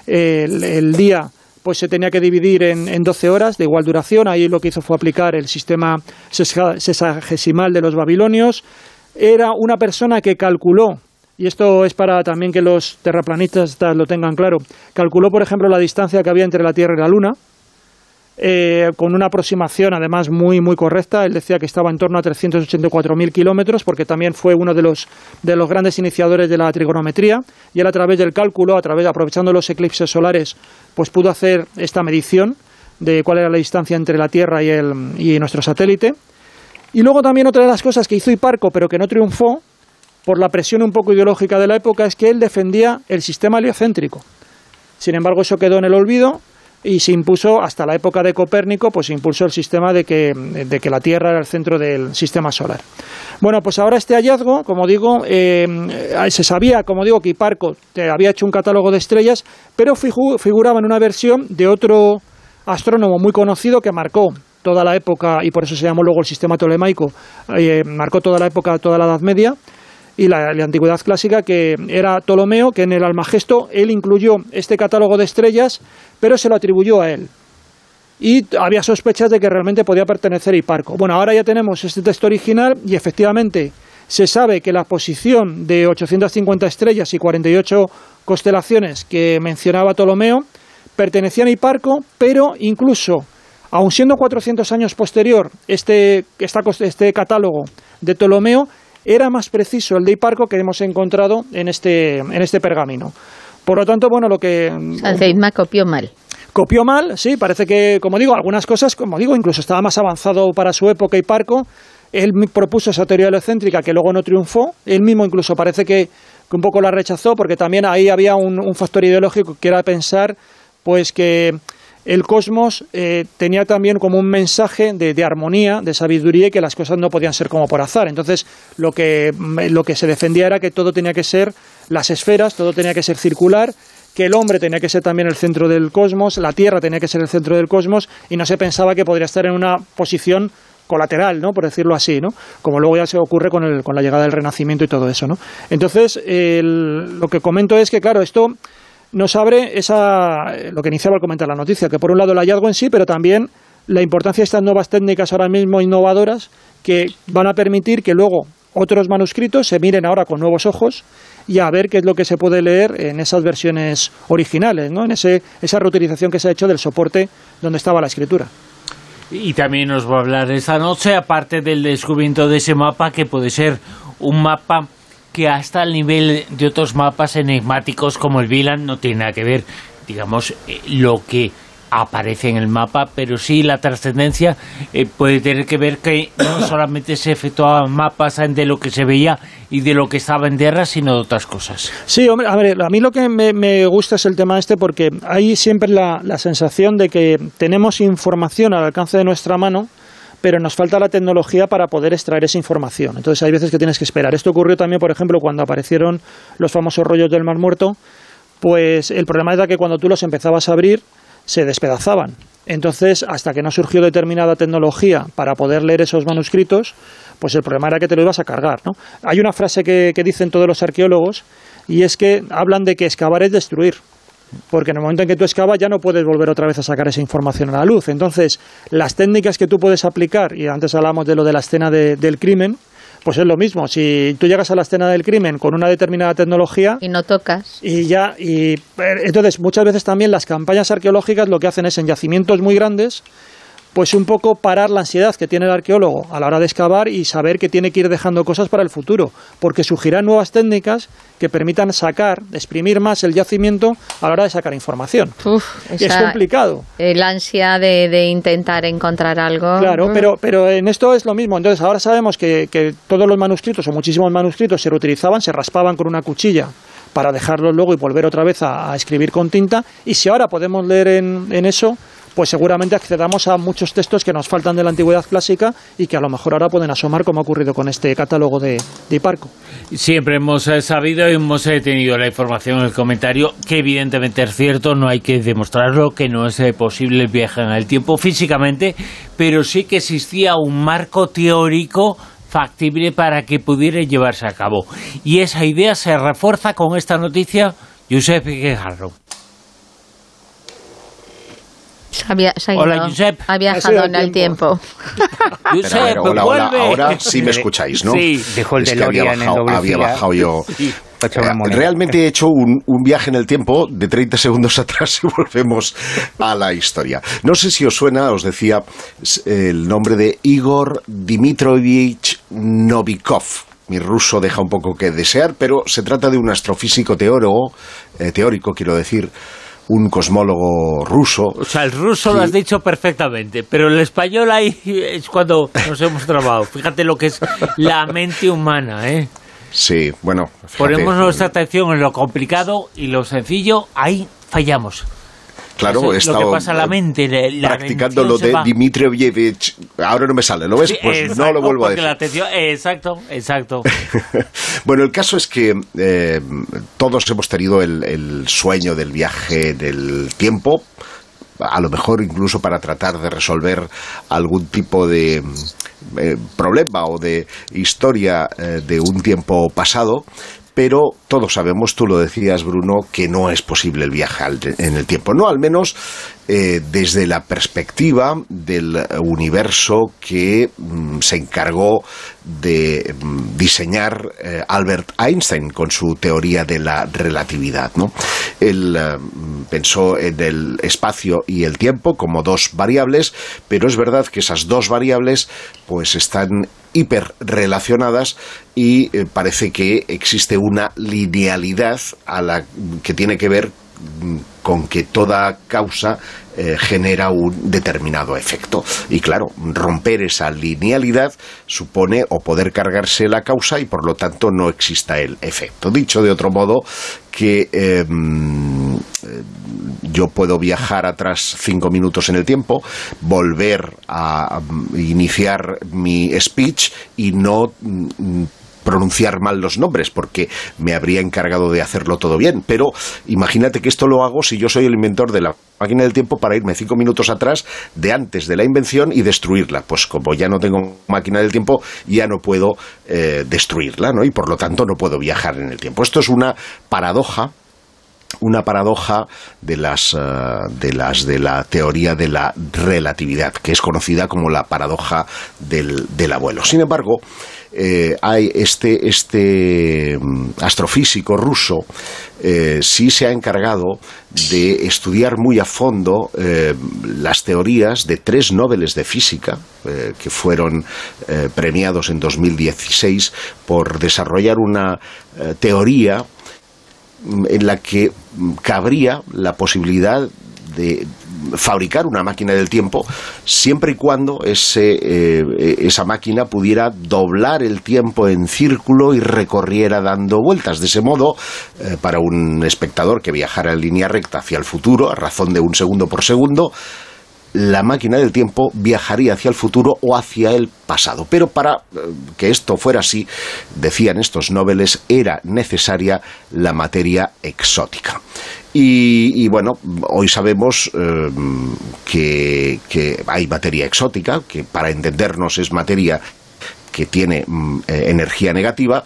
el, día pues se tenía que dividir en, en 12 horas de igual duración. Ahí lo que hizo fue aplicar el sistema sesagesimal de los babilonios. Era una persona que calculó y esto es para también que los terraplanistas lo tengan claro, calculó, por ejemplo, la distancia que había entre la Tierra y la Luna, eh, con una aproximación además muy muy correcta. Él decía que estaba en torno a 384.000 kilómetros, porque también fue uno de los, de los grandes iniciadores de la trigonometría. Y él a través del cálculo, a través, aprovechando los eclipses solares, pues pudo hacer esta medición de cuál era la distancia entre la Tierra y, el, y nuestro satélite. Y luego también otra de las cosas que hizo Hiparco, pero que no triunfó, por la presión un poco ideológica de la época, es que él defendía el sistema heliocéntrico. Sin embargo, eso quedó en el olvido y se impuso hasta la época de Copérnico, pues se impulsó el sistema de que, de que la Tierra era el centro del sistema solar. Bueno, pues ahora este hallazgo, como digo, eh, se sabía, como digo, que Hiparco había hecho un catálogo de estrellas, pero figuraba en una versión de otro astrónomo muy conocido que marcó toda la época, y por eso se llamó luego el sistema tolemaico, eh, marcó toda la época, toda la Edad Media, y la, antigüedad clásica, que era Ptolomeo, que en el Almagesto él incluyó este catálogo de estrellas, pero se lo atribuyó a él. Y había sospechas de que realmente podía pertenecer a Hiparco. Bueno, ahora ya tenemos este texto original y efectivamente se sabe que la posición de 850 estrellas y 48 constelaciones que mencionaba Ptolomeo pertenecían a Hiparco, pero incluso, aun siendo 400 años posterior este, este catálogo de Ptolomeo, era más preciso el de Hiparco que hemos encontrado en este, en este pergamino. Por lo tanto, bueno, lo que... Alceidma copió mal. Copió mal, sí, parece que, como digo, algunas cosas, como digo, incluso estaba más avanzado para su época Hiparco. Él propuso esa teoría heliocéntrica que luego no triunfó. Él mismo incluso parece que, un poco la rechazó porque también ahí había un, un factor ideológico que era pensar pues que el cosmos eh, tenía también como un mensaje de, armonía, de sabiduría y que las cosas no podían ser como por azar. Entonces, lo que, lo que se defendía era que todo tenía que ser las esferas, todo tenía que ser circular, que el hombre tenía que ser también el centro del cosmos, la Tierra tenía que ser el centro del cosmos y no se pensaba que podría estar en una posición colateral, ¿no? por decirlo así, ¿no? como luego ya se ocurre con, el, con la llegada del Renacimiento y todo eso. ¿no? Entonces, lo que comento es que, claro, esto nos abre esa, lo que iniciaba al comentar la noticia, que por un lado el hallazgo en sí, pero también la importancia de estas nuevas técnicas ahora mismo innovadoras que van a permitir que luego otros manuscritos se miren ahora con nuevos ojos y a ver qué es lo que se puede leer en esas versiones originales, ¿no? en ese, esa reutilización que se ha hecho del soporte donde estaba la escritura. Y también nos va a hablar esta noche, aparte del descubrimiento de ese mapa, que puede ser un mapa que hasta el nivel de otros mapas enigmáticos como el VLAN no tiene nada que ver, digamos, eh, lo que aparece en el mapa, pero sí la trascendencia eh, puede tener que ver que no *coughs* solamente se efectuaban mapas de lo que se veía y de lo que estaba en tierra, sino de otras cosas. Sí, hombre, a ver, mí lo que me, gusta es el tema este porque hay siempre la, la sensación de que tenemos información al alcance de nuestra mano, pero nos falta la tecnología para poder extraer esa información. Entonces hay veces que tienes que esperar. Esto ocurrió también, por ejemplo, cuando aparecieron los famosos rollos del Mar Muerto, pues el problema era que cuando tú los empezabas a abrir, se despedazaban. Entonces, hasta que no surgió determinada tecnología para poder leer esos manuscritos, pues el problema era que te lo ibas a cargar. ¿no? Hay una frase que, que dicen todos los arqueólogos y es que hablan de que excavar es destruir porque en el momento en que tú excavas ya no puedes volver otra vez a sacar esa información a la luz. Entonces, las técnicas que tú puedes aplicar, y antes hablamos de lo de la escena del crimen, pues es lo mismo. Si tú llegas a la escena del crimen con una determinada tecnología y no tocas y ya y eh, entonces muchas veces también las campañas arqueológicas lo que hacen es en yacimientos muy grandes pues un poco parar la ansiedad que tiene el arqueólogo a la hora de excavar y saber que tiene que ir dejando cosas para el futuro, porque surgirán nuevas técnicas que permitan sacar, exprimir más el yacimiento a la hora de sacar información. es complicado. El ansia de, intentar encontrar algo. Claro, pero, pero en esto es lo mismo. Entonces ahora sabemos que, todos los manuscritos o muchísimos manuscritos se reutilizaban, se raspaban con una cuchilla para dejarlos luego y volver otra vez a, escribir con tinta. Y si ahora podemos leer en eso, pues seguramente accedamos a muchos textos que nos faltan de la antigüedad clásica y que a lo mejor ahora pueden asomar como ha ocurrido con este catálogo de, de. Siempre hemos eh, sabido y hemos eh, tenido la información en el comentario que evidentemente es cierto, no hay que demostrarlo, que no es eh, posible el viaje en el tiempo físicamente, pero sí que existía un marco teórico factible para que pudiera llevarse a cabo. Y esa idea se refuerza con esta noticia, Josep Guijarro. Había, hola, Josep. Ha viajado en el tiempo. *laughs* Josep, hola, hola, ahora sí me escucháis, ¿no? Sí, dejó el es que había bajado, había bajado yo. *laughs* Eh, realmente he hecho un, un, viaje en el tiempo de 30 segundos *laughs* atrás y volvemos a la historia. No sé si os suena, os decía el nombre de Igor Dmitrovich Novikov. Mi ruso deja un poco que desear, pero se trata de un astrofísico teórico, eh, teórico quiero decir, un cosmólogo ruso. O sea, el ruso lo has dicho perfectamente, pero el español ahí *laughs* es cuando nos hemos trabado. Fíjate lo que es la mente humana, ¿eh? Sí, bueno. Ponemos nuestra atención en lo complicado y lo sencillo, ahí fallamos. Claro, he lo estado que pasa en la mente. la- la practicando lo de va. Dimitrievich. Ahora no me sale, ¿lo ves? Sí, Pues no lo vuelvo a decir. la atención, exacto, exacto. *laughs* Bueno, el caso es que eh, todos hemos tenido el, el sueño del viaje del tiempo, a lo mejor incluso para tratar de resolver algún tipo de eh, problema o de historia eh, de un tiempo pasado. Pero todos sabemos, tú lo decías, Bruno, que no es posible el viaje en el tiempo. No, al menos eh, desde la perspectiva del universo que mm, se encargó de mm, diseñar eh, Albert Einstein con su teoría de la relatividad. ¿no? Él eh, mm, pensó en el espacio y el tiempo como dos variables, pero es verdad que esas dos variables pues están hiperrelacionadas y eh, parece que existe una linealidad a la que tiene que ver mm, con que toda causa eh, genera un determinado efecto. Y claro, romper esa linealidad supone o poder cargarse la causa y por lo tanto no exista el efecto. Dicho de otro modo, que eh, yo puedo viajar atrás cinco minutos en el tiempo, volver a iniciar mi speech y no mm, pronunciar mal los nombres porque me habría encargado de hacerlo todo bien. Pero imagínate que esto lo hago si yo soy el inventor de la máquina del tiempo para irme cinco minutos atrás de antes de la invención y destruirla. Pues como ya no tengo máquina del tiempo, ya no puedo eh, destruirla, ¿no? Y por lo tanto no puedo viajar en el tiempo. Esto es una paradoja una paradoja de las, eh, de las de la teoría de la relatividad, que es conocida como la paradoja del, del abuelo. Sin embargo, eh, hay este, este mm, astrofísico ruso eh, sí se ha encargado de estudiar muy a fondo eh, las teorías de tres Nobeles de física que fueron premiados en 2016 por desarrollar una teoría en la que mm, cabría la posibilidad de fabricar una máquina del tiempo siempre y cuando ese, eh, esa máquina pudiera doblar el tiempo en círculo y recorriera dando vueltas. De ese modo, eh, para un espectador que viajara en línea recta hacia el futuro, a razón de un segundo por segundo, la máquina del tiempo viajaría hacia el futuro o hacia el pasado. Pero para eh, que esto fuera así, decían estos noveles, era necesaria la materia exótica. Y, y bueno, hoy sabemos eh, que, que hay materia exótica, que para entendernos es materia que tiene mm, eh, energía negativa,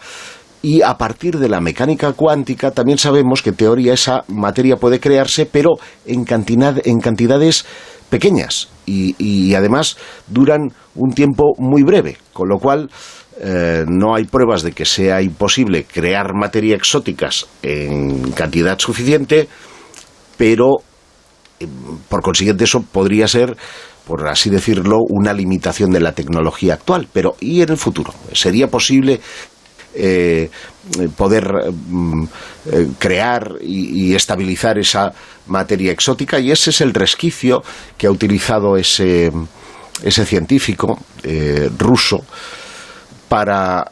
y a partir de la mecánica cuántica también sabemos que en teoría esa materia puede crearse, pero en, cantidad, en cantidades pequeñas y, y además duran un tiempo muy breve, con lo cual eh, no hay pruebas de que sea imposible crear materia exóticas en cantidad suficiente, pero eh, por consiguiente eso podría ser por así decirlo, una limitación de la tecnología actual. Pero ¿y en el futuro? ¿Sería posible eh, poder mm, crear y, estabilizar esa materia exótica y ese es el resquicio que ha utilizado ese, científico ruso para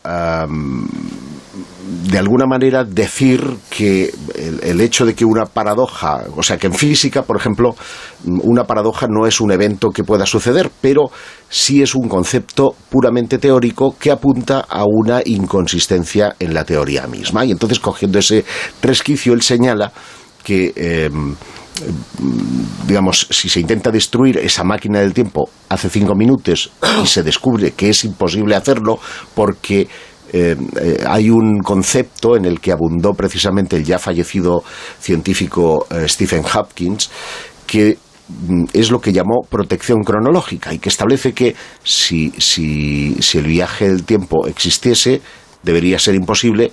de alguna manera decir que el, hecho de que una paradoja, o sea que en física, por ejemplo, una paradoja no es un evento que pueda suceder, pero sí es un concepto puramente teórico que apunta a una inconsistencia en la teoría misma. Y entonces, cogiendo ese resquicio, él señala que eh, digamos, si se intenta destruir esa máquina del tiempo hace cinco minutos y se descubre que es imposible hacerlo porque eh, eh, hay un concepto en el que abundó precisamente el ya fallecido científico eh, Stephen Hopkins que mm, es lo que llamó protección cronológica y que establece que si, si, si el viaje del tiempo existiese debería ser imposible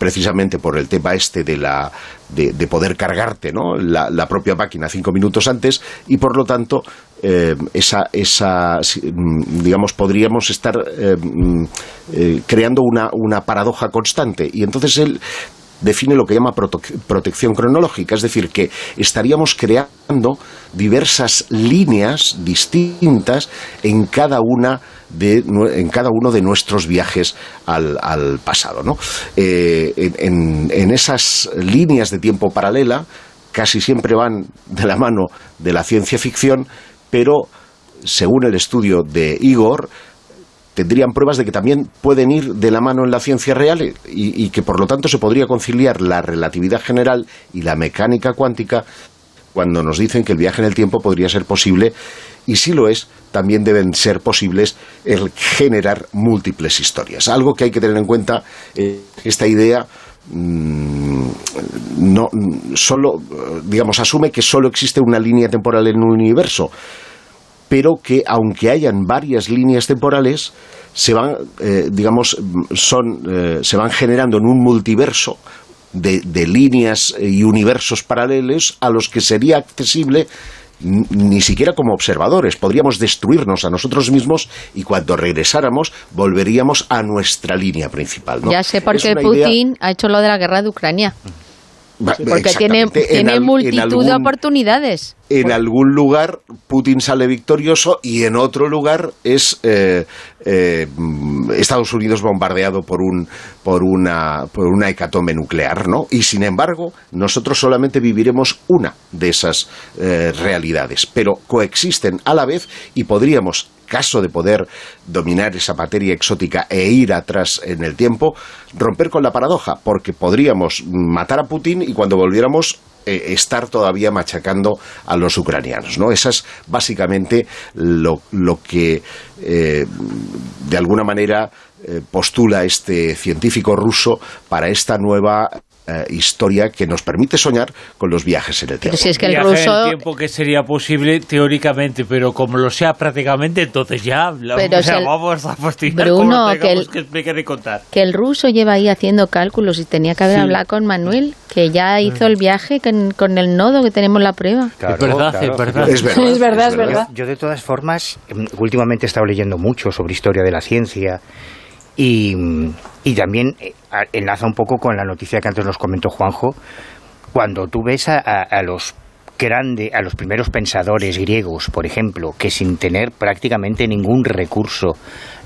precisamente por el tema este de, la, de, de poder cargarte ¿no? la, propia máquina cinco minutos antes y por lo tanto eh, esa, esa, digamos, podríamos estar eh, eh, creando una, una paradoja constante y entonces él define lo que llama prote protección cronológica, es decir, que estaríamos creando diversas líneas distintas en cada una de, en cada uno de nuestros viajes al, pasado. ¿no? Eh, en, esas líneas de tiempo paralela casi siempre van de la mano de la ciencia ficción, pero según el estudio de Igor, tendrían pruebas de que también pueden ir de la mano en la ciencia real y, que por lo tanto se podría conciliar la relatividad general y la mecánica cuántica cuando nos dicen que el viaje en el tiempo podría ser posible y si lo es, también deben ser posibles el generar múltiples historias. Algo que hay que tener en cuenta, eh, esta idea mm, no solo digamos asume que solo existe una línea temporal en un universo pero que aunque hayan varias líneas temporales se van eh, digamos son eh, se van generando en un multiverso de, de líneas y universos paralelos a los que sería accesible ni siquiera como observadores. Podríamos destruirnos a nosotros mismos y cuando regresáramos volveríamos a nuestra línea principal. ¿no? Ya sé por qué Putin ha hecho lo de la guerra de Ucrania. Porque tiene, tiene multitud de oportunidades. En algún lugar Putin sale victorioso y en otro lugar es eh, eh, Estados Unidos bombardeado por, un, por, una, por una hecatombe nuclear, ¿no? Y sin embargo, nosotros solamente viviremos una de esas eh, realidades, pero coexisten a la vez y podríamos caso de poder dominar esa materia exótica e ir atrás en el tiempo, romper con la paradoja, porque podríamos matar a Putin y cuando volviéramos eh, estar todavía machacando a los ucranianos. ¿no? Esa es básicamente lo, lo que eh, de alguna manera eh, postula este científico ruso para esta nueva eh, historia que nos permite soñar con los viajes en el tiempo. Pero si es que el Viaje ruso... en el tiempo que sería posible teóricamente, pero como lo sea prácticamente, entonces ya la, Pero o sea, si el- vamos a fastidiar Bruno, que el- que explicar y contar. Que el ruso lleva ahí haciendo cálculos y tenía que haber Sí. hablado con Manuel, que ya hizo el viaje con, con el nodo que tenemos la prueba. Claro, Es verdad, claro. es verdad. Es verdad, Es verdad, es verdad. Yo, de todas formas, em, últimamente he estado leyendo mucho sobre historia de la ciencia y, mm, y también eh, enlaza un poco con la noticia que antes nos comentó Juanjo. Cuando tú ves a, a- a los grande, a los primeros pensadores griegos, por ejemplo, que sin tener prácticamente ningún recurso,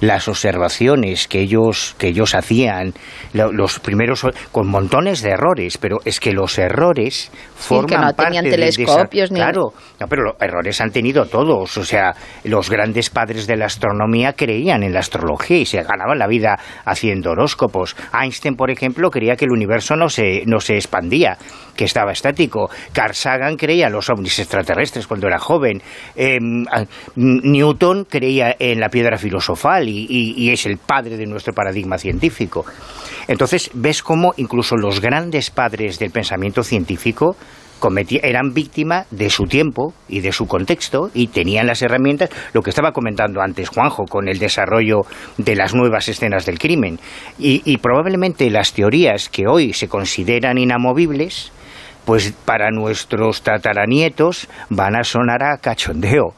las observaciones que ellos, que ellos hacían, lo- los primeros, con montones de errores, pero es que los errores forman que no parte tenían telescopios ni- Claro, no, pero los errores han tenido todos. O sea, los grandes padres de la astronomía creían en la astrología y se ganaban la vida haciendo horóscopos. Einstein, por ejemplo, creía que el universo no se, no se expandía, que estaba estático. Carl Sagan creía en los ovnis extraterrestres cuando era joven. Em, Newton creía en la piedra filosofal y, y- y es el padre de nuestro paradigma científico. Entonces, ves cómo incluso los grandes padres del pensamiento científico eran víctima de su tiempo y de su contexto y tenían las herramientas, lo que estaba comentando antes Juanjo, con el desarrollo de las nuevas escenas del crimen. Y, y probablemente las teorías que hoy se consideran inamovibles, pues para nuestros tataranietos van a sonar a cachondeo.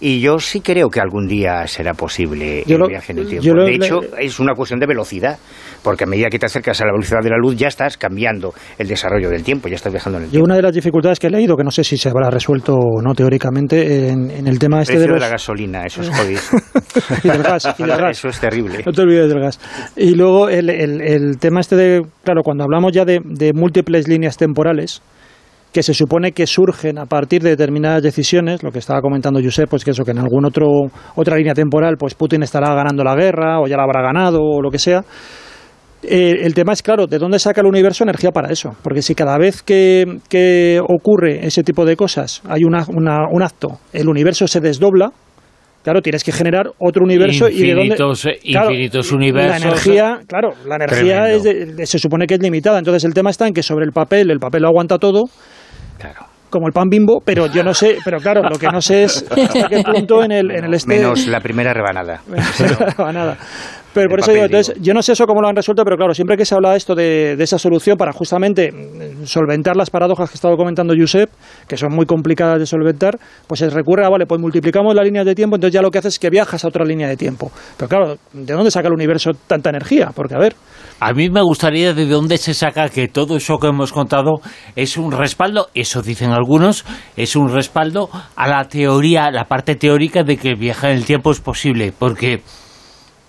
Y yo sí creo que algún día será posible Yo el lo- viaje en el tiempo. lo- de hecho, es una cuestión de velocidad, porque a medida que te acercas a la velocidad de la luz ya estás cambiando el desarrollo del tiempo, ya estás viajando en el tiempo. una de las dificultades que he leído, que no sé si se habrá resuelto o no teóricamente, en, en el tema El este de de los... la gasolina, eso es jodido. *laughs* y del gas, y del *laughs* gas. Eso es terrible. No te olvides del gas. Y luego el, el- el tema este de, claro, cuando hablamos ya de, de múltiples líneas temporales, que se supone que surgen a partir de determinadas decisiones, lo que estaba comentando Josep, pues que eso, que en algún otro otra línea temporal, pues Putin estará ganando la guerra, o ya la habrá ganado, o lo que sea. Eh, el tema es, claro, ¿de dónde saca el universo energía para eso? Porque si cada vez que, que ocurre ese tipo de cosas hay una- una- un acto, el universo se desdobla, claro, tienes que generar otro universo y de dónde... Infinitos, eh, Claro, infinitos universos. La energía, claro, la energía es de- de- se supone que es limitada. Entonces el tema está en que sobre el papel, el papel lo aguanta todo. Como el pan bimbo, pero yo no sé, pero claro, lo que no sé es hasta qué punto en el, en el este. Menos la primera rebanada. *laughs* nada. Pero por eso digo, entonces, yo no sé eso cómo lo han resuelto, pero claro, siempre que se habla de esto de, de esa solución para justamente mm, solventar las paradojas que estaba comentando Josep, que son muy complicadas de solventar, pues se recurre a, vale, pues multiplicamos las líneas de tiempo, entonces ya lo que haces es que viajas a otra línea de tiempo. Pero claro, ¿de dónde saca el universo tanta energía? Porque, a ver, A mí me gustaría de dónde se saca que todo eso que hemos contado es un respaldo, eso dicen algunos, es un respaldo a la teoría, la parte teórica de que viaje en el tiempo es posible, porque,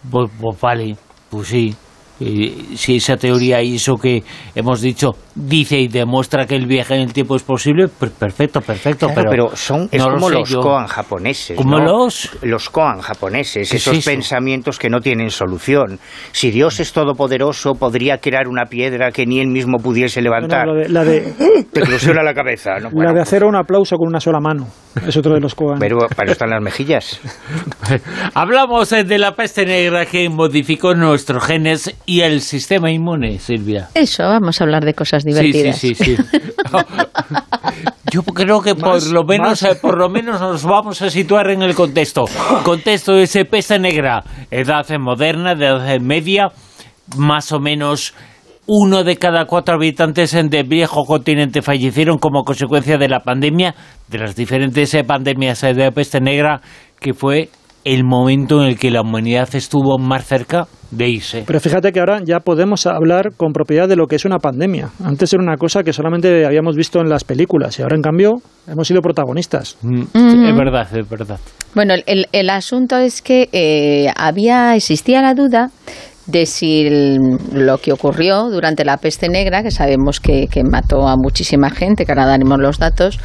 pues, pues vale, pues sí, Si esa teoría y eso que hemos dicho dice y demuestra que el viaje en el tiempo es posible, pues perfecto, perfecto. Claro, pero, pero son es no como los yo. koan japoneses. ¿Como ¿no? los? Los koan japoneses, ¿Qué es esos eso? pensamientos que no tienen solución. Si Dios es todopoderoso, podría crear una piedra que ni él mismo pudiese levantar. Bueno, la de- la de- *laughs* Te explosiona la cabeza. ¿no? La de hacer un aplauso con una sola mano. Es otro de los Koan. pero para están las mejillas. *laughs* Hablamos eh, de la peste negra que modificó nuestros genes y el sistema inmune, Silvia. Eso, vamos a hablar de cosas divertidas. sí, sí, sí. *laughs* Yo creo que por Más- lo menos más. eh, por lo menos nos vamos a situar en el contexto. Contexto de ese peste negra, edad moderna, de edad media, más o menos uno de cada cuatro habitantes en del viejo continente fallecieron como consecuencia de la pandemia, de las diferentes eh, pandemias eh, de peste negra, que fue el momento en el que la humanidad estuvo más cerca de irse. Pero fíjate que ahora ya podemos hablar con propiedad de lo que es una pandemia. Antes era una cosa que solamente habíamos visto en las películas y ahora en cambio hemos sido protagonistas. Mm. Es verdad, es verdad. Bueno, el- el, el asunto es que eh, había existía la duda de si el- lo que ocurrió durante la peste negra, que sabemos que, que mató a muchísima gente, que ahora daremos los datos,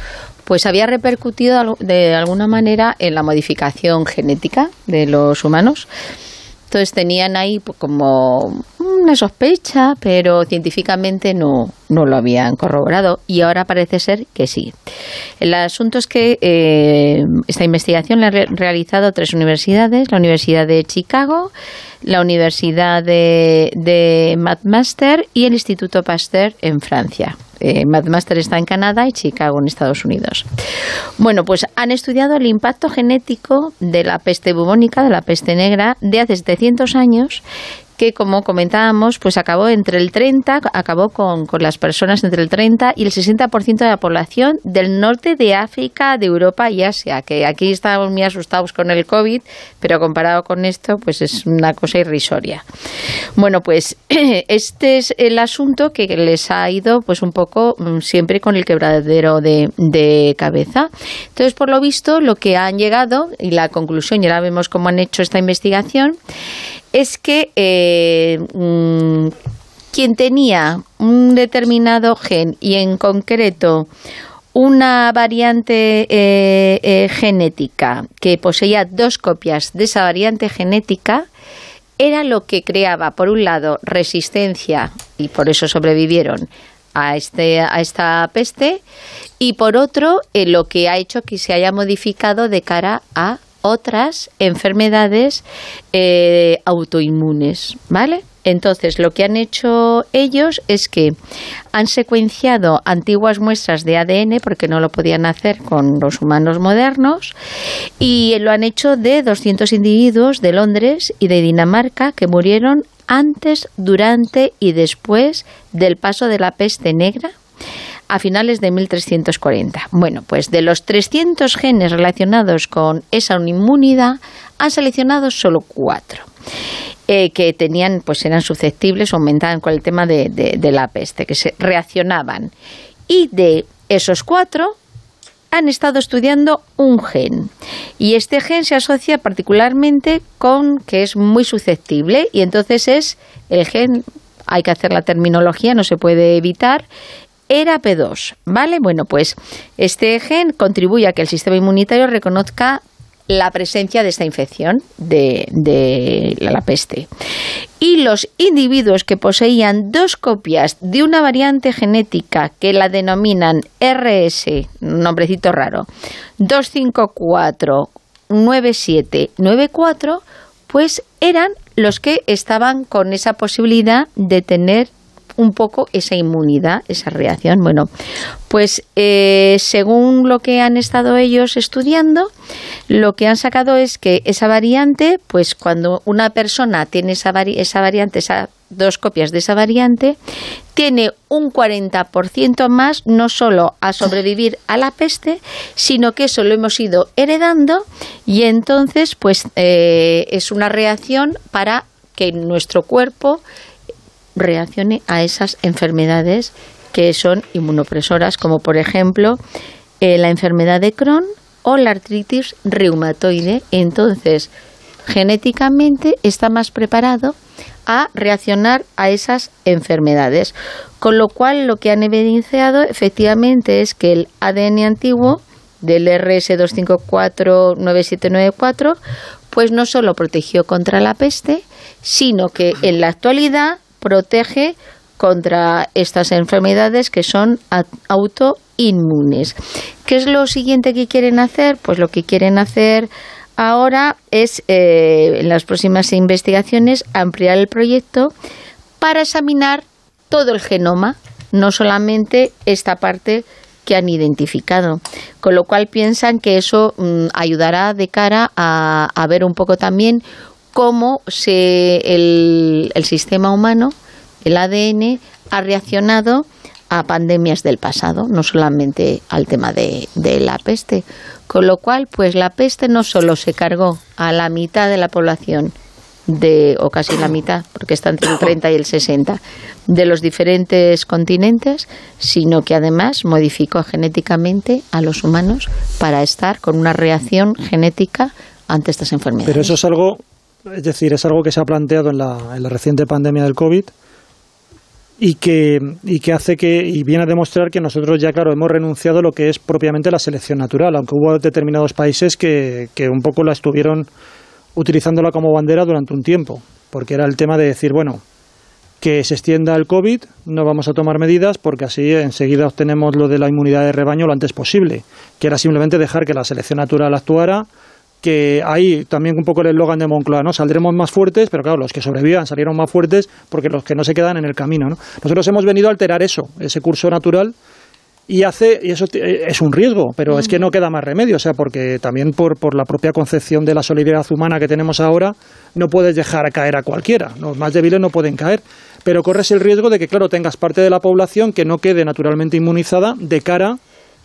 pues había repercutido de alguna manera en la modificación genética de los humanos. Entonces tenían ahí pues, como una sospecha, pero científicamente no, no lo habían corroborado y ahora parece ser que sí. El asunto es que eh, esta investigación la han re- realizado tres universidades, la Universidad de Chicago, la Universidad de, de McMaster y el Instituto Pasteur en Francia. Eh, está en Canadá y Chicago en Estados Unidos. Bueno, pues han estudiado el impacto genético de la peste bubónica, de la peste negra, de hace 700 años que como comentábamos, pues acabó entre el 30, acabó con, con las personas entre el 30 y el 60% de la población del norte de África, de Europa y Asia, que aquí estábamos muy asustados con el COVID, pero comparado con esto, pues es una cosa irrisoria. Bueno, pues *clears throat* este es el asunto que les ha ido pues un poco mm, siempre con el quebradero de, cabeza. Entonces, por lo visto, lo que han llegado, y la conclusión, ya la vemos cómo han hecho esta investigación, es que eh, mm, quien tenía un determinado gen y en concreto una variante eh, eh, genética que poseía dos copias de esa variante genética era lo que creaba, por un lado, resistencia y por eso sobrevivieron a, este, a esta peste y por otro, lo que ha hecho que se haya modificado de cara a otras enfermedades eh, autoinmunes, ¿vale? Entonces, lo que han hecho ellos es que han secuenciado antiguas muestras de ADN, porque no lo podían hacer con los humanos modernos, y lo han hecho de 200 individuos de Londres y de Dinamarca que murieron antes, durante y después del paso de la peste negra a finales de 1340. Bueno, pues de los 300 genes relacionados con esa inmunidad, han seleccionado solo cuatro. eh, que tenían, pues eran susceptibles aumentaban con el tema de- de la peste, que se reaccionaban. Y de esos cuatro, han estado estudiando un gen. Y este gen se asocia particularmente con que es muy susceptible y entonces es el gen, hay que hacer la terminología, no se puede evitar, era P2, ¿vale? Bueno, pues este gen contribuye a que el sistema inmunitario reconozca la presencia de esta infección de, de la, peste. Y los individuos que poseían dos copias de una variante genética que la denominan RS, nombrecito raro, 2549794, pues eran los que estaban con esa posibilidad de tener un poco esa inmunidad, esa reacción. Bueno, pues eh, según lo que han estado ellos estudiando, lo que han sacado es que esa variante, pues cuando una persona tiene esa, vari- esa variante, esa, dos copias de esa variante, tiene un 40% más no solo a sobrevivir a la peste, sino que eso lo hemos ido heredando y entonces pues eh, es una reacción para que nuestro cuerpo reaccione a esas enfermedades que son inmunopresoras, como por ejemplo eh, la enfermedad de Crohn o la artritis reumatoide. Entonces, genéticamente está más preparado a reaccionar a esas enfermedades. Con lo cual, lo que han evidenciado efectivamente es que el ADN antiguo del RS2549794 pues no solo protegió contra la peste, sino que en la actualidad protege contra estas enfermedades que son autoinmunes. ¿Qué es lo siguiente que quieren hacer? Pues lo que quieren hacer ahora es, eh, en las próximas investigaciones, ampliar el proyecto para examinar todo el genoma, no solamente esta parte que han identificado. Con lo cual piensan que eso mm, ayudará de cara a, a, ver un poco también cómo se, el, el sistema humano, el ADN, ha reaccionado a pandemias del pasado, no solamente al tema de, de, la peste. Con lo cual, pues la peste no solo se cargó a la mitad de la población, de, o casi la mitad, porque está entre el 30 y el 60, de los diferentes continentes, sino que además modificó genéticamente a los humanos para estar con una reacción genética ante estas enfermedades. Pero eso es algo, es decir, es algo que se ha planteado en la, en la reciente pandemia del COVID y que, y que hace que, y viene a demostrar que nosotros ya, claro, hemos renunciado a lo que es propiamente la selección natural, aunque hubo determinados países que, que un poco la estuvieron utilizándola como bandera durante un tiempo, porque era el tema de decir, bueno, que se extienda el COVID, no vamos a tomar medidas porque así enseguida obtenemos lo de la inmunidad de rebaño lo antes posible, que era simplemente dejar que la selección natural actuara, que ahí también un poco el eslogan de Moncloa, ¿no? Saldremos más fuertes, pero claro, los que sobrevivan salieron más fuertes porque los que no se quedan en el camino, ¿no? Nosotros hemos venido a alterar eso, ese curso natural y hace y eso es un riesgo pero es que no queda más remedio o sea porque también por, por la propia concepción de la solidaridad humana que tenemos ahora no puedes dejar caer a cualquiera los más débiles no pueden caer pero corres el riesgo de que claro tengas parte de la población que no quede naturalmente inmunizada de cara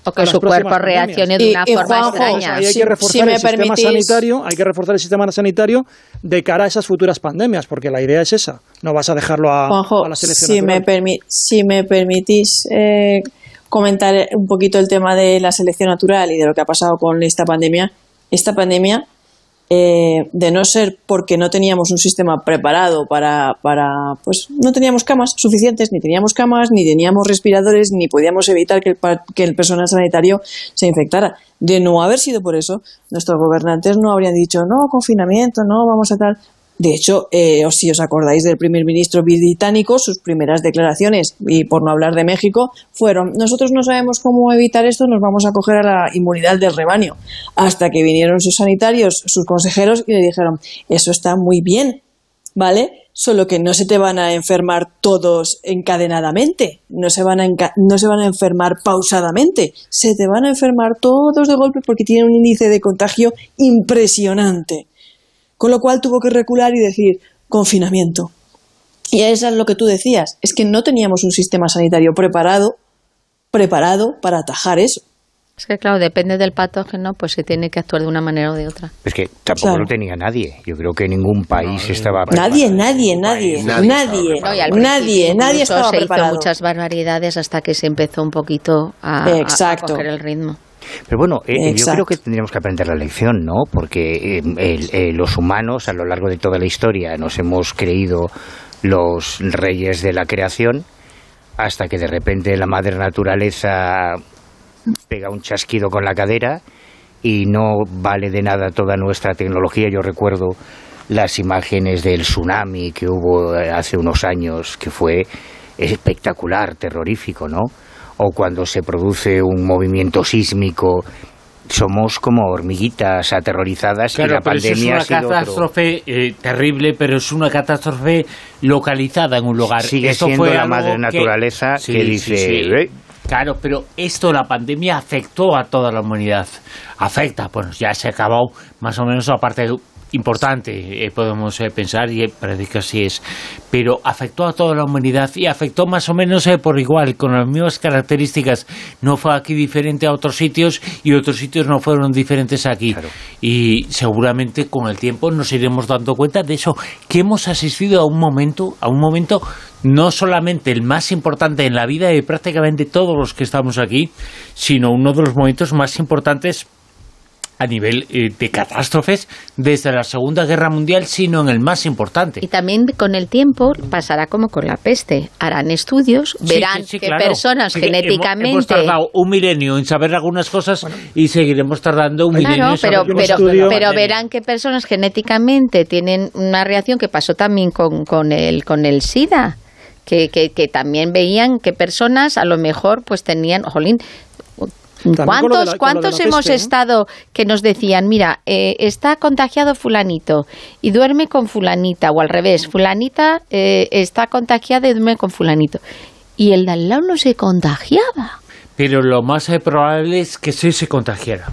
o que su cuerpo reaccione de una y, forma Juanjo, extraña. hay que reforzar si el sistema permitís- sanitario, hay que reforzar el sistema sanitario de cara a esas futuras pandemias, porque la idea es esa. No vas a dejarlo a, Juanjo, a la selección si me, permi- si me permitís eh, comentar un poquito el tema de la selección natural y de lo que ha pasado con esta pandemia, esta pandemia, eh, de no ser porque no teníamos un sistema preparado para, para, pues no teníamos camas suficientes, ni teníamos camas, ni teníamos respiradores, ni podíamos evitar que el, que el personal sanitario se infectara. De no haber sido por eso, nuestros gobernantes no habrían dicho, no, confinamiento, no, vamos a tal. De hecho, eh, si os acordáis del primer ministro británico, sus primeras declaraciones, y por no hablar de México, fueron, nosotros no sabemos cómo evitar esto, nos vamos a coger a la inmunidad del rebaño. Hasta que vinieron sus sanitarios, sus consejeros, y le dijeron, eso está muy bien, ¿vale? Solo que no se te van a enfermar todos encadenadamente, no se van a, no se van a enfermar pausadamente, se te van a enfermar todos de golpe porque tienen un índice de contagio impresionante. Con lo cual tuvo que recular y decir confinamiento. Y eso es lo que tú decías, es que no teníamos un sistema sanitario preparado, preparado para atajar eso. Es que claro, depende del patógeno, pues se tiene que actuar de una manera o de otra. Es que tampoco Claro. lo tenía nadie. Yo creo que ningún país estaba Nadie, nadie, nadie, Nadie nadie, estaba No, y al nadie, nadie estaba se preparado. hizo muchas barbaridades hasta que se empezó un poquito a, a- Exacto. a coger el ritmo. Pero bueno, eh, yo creo que tendríamos que aprender la lección, ¿no? Porque eh, el- eh, los humanos a lo largo de toda la historia nos hemos creído los reyes de la creación hasta que de repente la madre naturaleza pega un chasquido con la cadera y no vale de nada toda nuestra tecnología. Yo recuerdo las imágenes del tsunami que hubo eh, hace unos años, que fue espectacular, terrorífico, ¿no? O cuando se produce un movimiento sísmico, somos como hormiguitas aterrorizadas y Claro, la pero eso es pandemia una ha sido otro. catástrofe eh, terrible, pero es una catástrofe localizada en un lugar. Sigue Esto siendo fue la madre que- naturaleza Sí, que sí, dice, sí. "Eh". Claro, pero esto, la pandemia, afectó a toda la humanidad. Afecta, bueno, ya se ha acabado más o menos la parte importante, eh, podemos eh, pensar, y parece que así es. Pero afectó a toda la humanidad y afectó más o menos eh, por igual, con las mismas características. No fue aquí diferente a otros sitios y otros sitios no fueron diferentes aquí. Y seguramente con el tiempo nos iremos dando cuenta de eso, que hemos asistido a un momento, a un momento no solamente el más importante en la vida de prácticamente todos los que estamos aquí, sino uno de los momentos más importantes a nivel eh, de catástrofes desde la Segunda Guerra Mundial, sino en el más importante. Y también con el tiempo pasará como con la peste. Harán estudios, Sí, verán sí, sí, que claro. personas hemos- genéticamente... Hemos, tardado un milenio en saber algunas cosas y seguiremos tardando un milenio Claro, en saber pero, pero, pero verán que personas genéticamente tienen una reacción que pasó también con, con, el, con el SIDA, que, que, que también veían que personas a lo mejor pues tenían, jolín, ¿Cuántos, la- cuántos hemos estado que nos decían, mira, eh, está contagiado fulanito y duerme con fulanita, o al revés, fulanita eh, está contagiada y duerme con fulanito? Y el de al lado no se contagiaba. Pero lo más eh, probable es que sí se contagiara.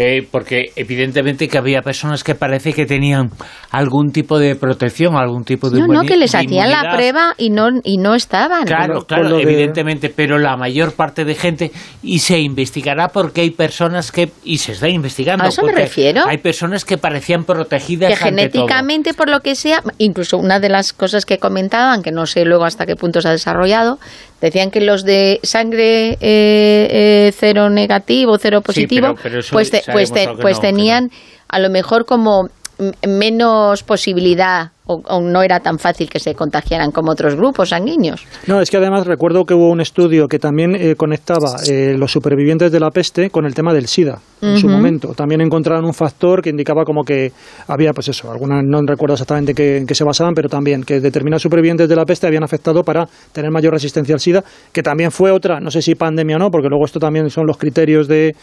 Eh, porque evidentemente que había personas que parece que tenían algún tipo de protección, algún tipo de No, no, que les hacían la prueba y no, y no estaban. Claro, claro, evidentemente, pero la mayor parte de gente, y se investigará porque hay personas que, y se está investigando, A eso me refiero. hay personas que parecían protegidas que ante todo. genéticamente, por lo que sea, incluso una de las cosas que comentaban, que no sé luego hasta qué punto se ha desarrollado, decían que los de sangre eh, eh, cero negativo, cero positivo, pero- pero eso pues, te- pues, te- pues no, tenían a lo mejor como menos posibilidad o, o no era tan fácil que se contagiaran como otros grupos sanguíneos. No, es que además recuerdo que hubo un estudio que también eh, conectaba eh, los supervivientes de la peste con el tema del SIDA en su momento. También encontraron un factor que indicaba como que había, pues eso, algunas no recuerdo exactamente qué- en qué se basaban, pero también que determinados supervivientes de la peste habían afectado para tener mayor resistencia al SIDA, que también fue otra, no sé si pandemia o no, porque luego esto también son los criterios de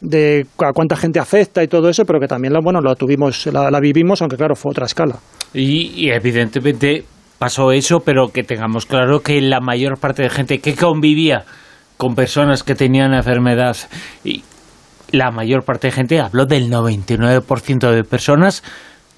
de a cuánta gente afecta y todo eso, pero que también la, bueno, la tuvimos, la, la vivimos, aunque claro, fue otra escala. Y, y evidentemente pasó eso, pero que tengamos claro que la mayor parte de gente que convivía con personas que tenían enfermedad y la mayor parte de gente habló del 99% de personas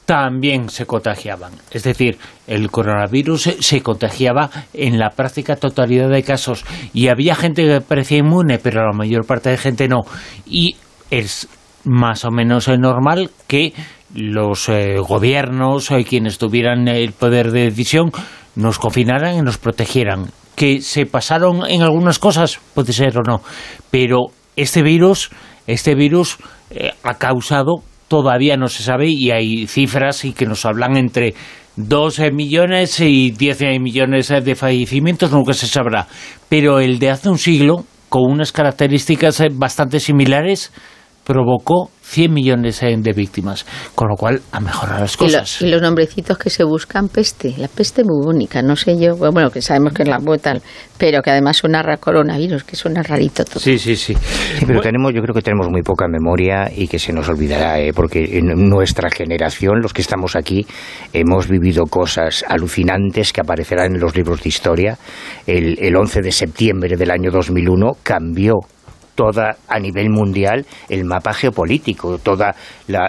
también se contagiaban. Es decir, el coronavirus se, contagiaba en la práctica totalidad de casos y había gente que parecía inmune, pero la mayor parte de gente no. Y es más o menos eh, normal que los eh, gobiernos o quienes tuvieran el poder de decisión nos confinaran y nos protegieran. Que se pasaron en algunas cosas, puede ser o no, pero este virus, este virus eh, ha causado, todavía no se sabe, y hay cifras y que nos hablan entre 12 millones y 10 millones de fallecimientos, nunca se sabrá. Pero el de hace un siglo, con unas características eh, bastante similares, provocó 100 millones de víctimas, con lo cual ha mejorado las Y, lo- cosas. y los nombrecitos que se buscan, peste, la peste muy única, no sé yo, bueno, que sabemos que es la tal, pero que además suena a coronavirus, que suena rarito todo. Sí, sí, sí. Sí, pero tenemos, yo creo que tenemos muy poca memoria y que se nos olvidará, ¿eh? porque en nuestra generación, los que estamos aquí, hemos vivido cosas alucinantes que aparecerán en los libros de historia. El, el 11 de septiembre del año 2001 cambió toda a nivel mundial el mapa geopolítico, toda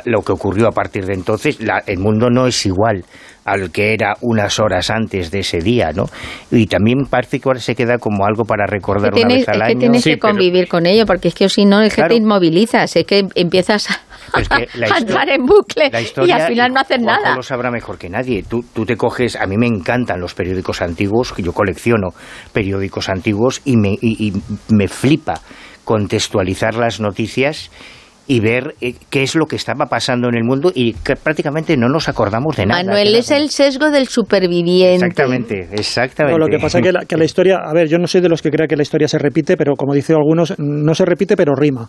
lo que ocurrió a partir de entonces, la- el mundo no es igual al que era unas horas antes de ese día, ¿no? Y también parece que ahora se queda como algo para recordar Que una vez al es que año. tienes que convivir con ello, porque es que o si no, es que Claro. te inmovilizas, es que empiezas a, Es que *laughs* la a histo- entrar en bucle La y al final no haces nada. lo sabrá mejor que nadie. Tú, tú te coges, a mí me encantan los periódicos antiguos, que yo colecciono periódicos antiguos y me, y- y me flipa contextualizar las noticias y ver eh, qué es lo que estaba pasando en el mundo y que prácticamente no nos acordamos de nada. Manuel Que es el sesgo del superviviente. Exactamente, exactamente. No, lo que pasa es que la, que la historia, a ver, yo no soy de los que crea que la historia se repite, pero como dicen algunos, no se repite, pero rima.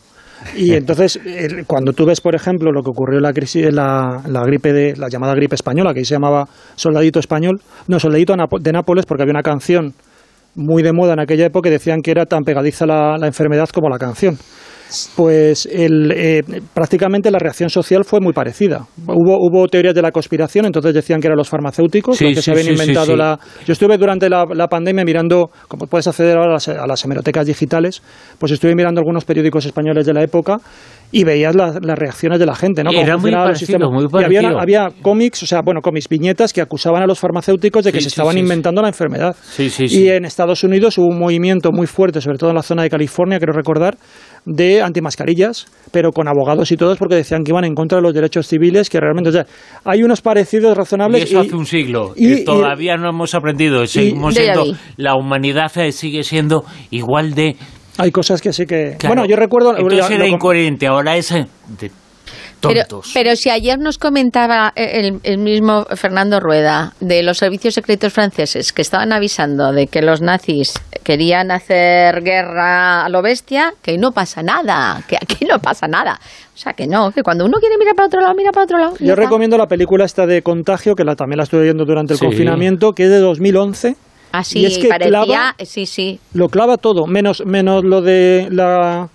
Y *laughs* entonces, el- cuando tú ves, por ejemplo, lo que ocurrió en la crisis, la, la gripe de, la llamada gripe española, que ahí se llamaba Soldadito Español, no, Soldadito de Nápoles, porque había una canción muy de moda en aquella época y decían que era tan pegadiza la, la enfermedad como la canción. Pues el, eh, prácticamente la reacción social fue muy parecida. Hubo, hubo teorías de la conspiración, entonces decían que eran los farmacéuticos Sí, los que sí, se habían sí, inventado la... Yo estuve durante la, la pandemia mirando, como puedes acceder ahora a las, a las hemerotecas digitales, pues estuve mirando algunos periódicos españoles de la época y veías las, las reacciones de la gente, ¿no? Era muy parecido, Y había, cómics, o sea, bueno, cómics, viñetas que acusaban a los farmacéuticos de que Sí, se sí, estaban sí, sí. inventando la enfermedad. Sí, sí, Y sí. en Estados Unidos hubo un movimiento muy fuerte, sobre todo en la zona de California, quiero recordar, de antimascarillas, pero con abogados y todos porque decían que iban en contra de los derechos civiles, que realmente, o sea, hay unos parecidos Y razonables. eso hace un siglo. y- y, todavía no hemos aprendido. Seguimos siendo. La humanidad eh, sigue siendo igual de. Hay cosas que sí que... Claro. Bueno, yo recuerdo... Entonces lo- era lo- incoherente. Ahora es. eh, de- Pero, pero si ayer nos comentaba el, el mismo Fernando Rueda de los servicios secretos franceses que estaban avisando de que los nazis querían hacer guerra a lo bestia, que no pasa nada, que aquí no pasa nada. O sea, que no, que cuando uno quiere mirar para otro lado, mira para otro lado. Yo está. recomiendo la película esta de Contagio, que la, también la estuve viendo durante el Sí. confinamiento, que es de 2011. Así y es que parecía, clava- sí, sí. Lo clava todo, menos, menos lo de la,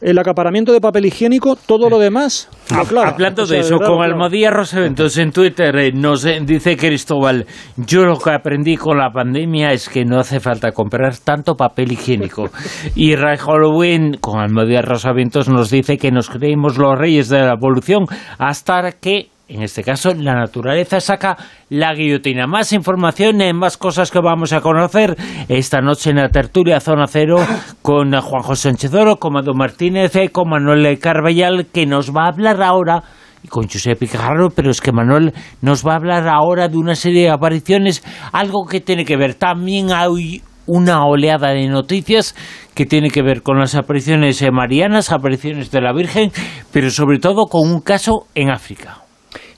el acaparamiento de papel higiénico, todo lo demás. Hablando O sea, de eso, verdad, con lo clava. Almodía Rosaventos en Twitter eh, nos eh, dice Cristóbal, yo lo que aprendí con la pandemia es que no hace falta comprar tanto papel higiénico. *laughs* Y Ray Halloween con Almodía Rosaventos nos dice que nos creímos los reyes de la evolución hasta que en este caso, la naturaleza saca la guillotina. Más información, más cosas que vamos a conocer esta noche en la tertulia Zona Cero con Juan José Sánchez Oro, con Mado Martínez, eh, con Manuel Carballal, que nos va a hablar ahora y con José Picarro, pero es que Manuel nos va a hablar ahora de una serie de apariciones, algo que tiene que ver. También hay una oleada de noticias que tiene que ver con las apariciones eh, marianas, apariciones de la Virgen, pero sobre todo con un caso en África.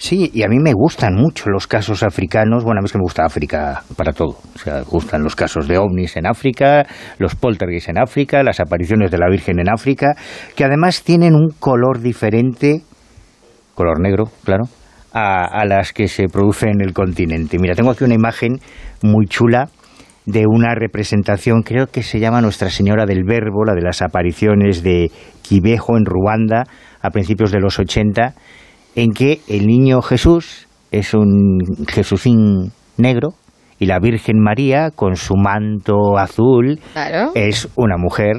Sí, y a mí me gustan mucho los casos africanos. Bueno, a mí es que me gusta África para todo. O sea, gustan los casos de ovnis en África, los poltergeists en África, las apariciones de la Virgen en África, que además tienen un color diferente, color negro, claro, a, a las que se producen en el continente. Mira, tengo aquí una imagen muy chula de una representación, creo que se llama Nuestra Señora del Verbo, la de las apariciones de Quibejo en Ruanda a principios de los 80, en que el niño Jesús es un Jesúsín negro y la Virgen María con su manto azul Claro. es una mujer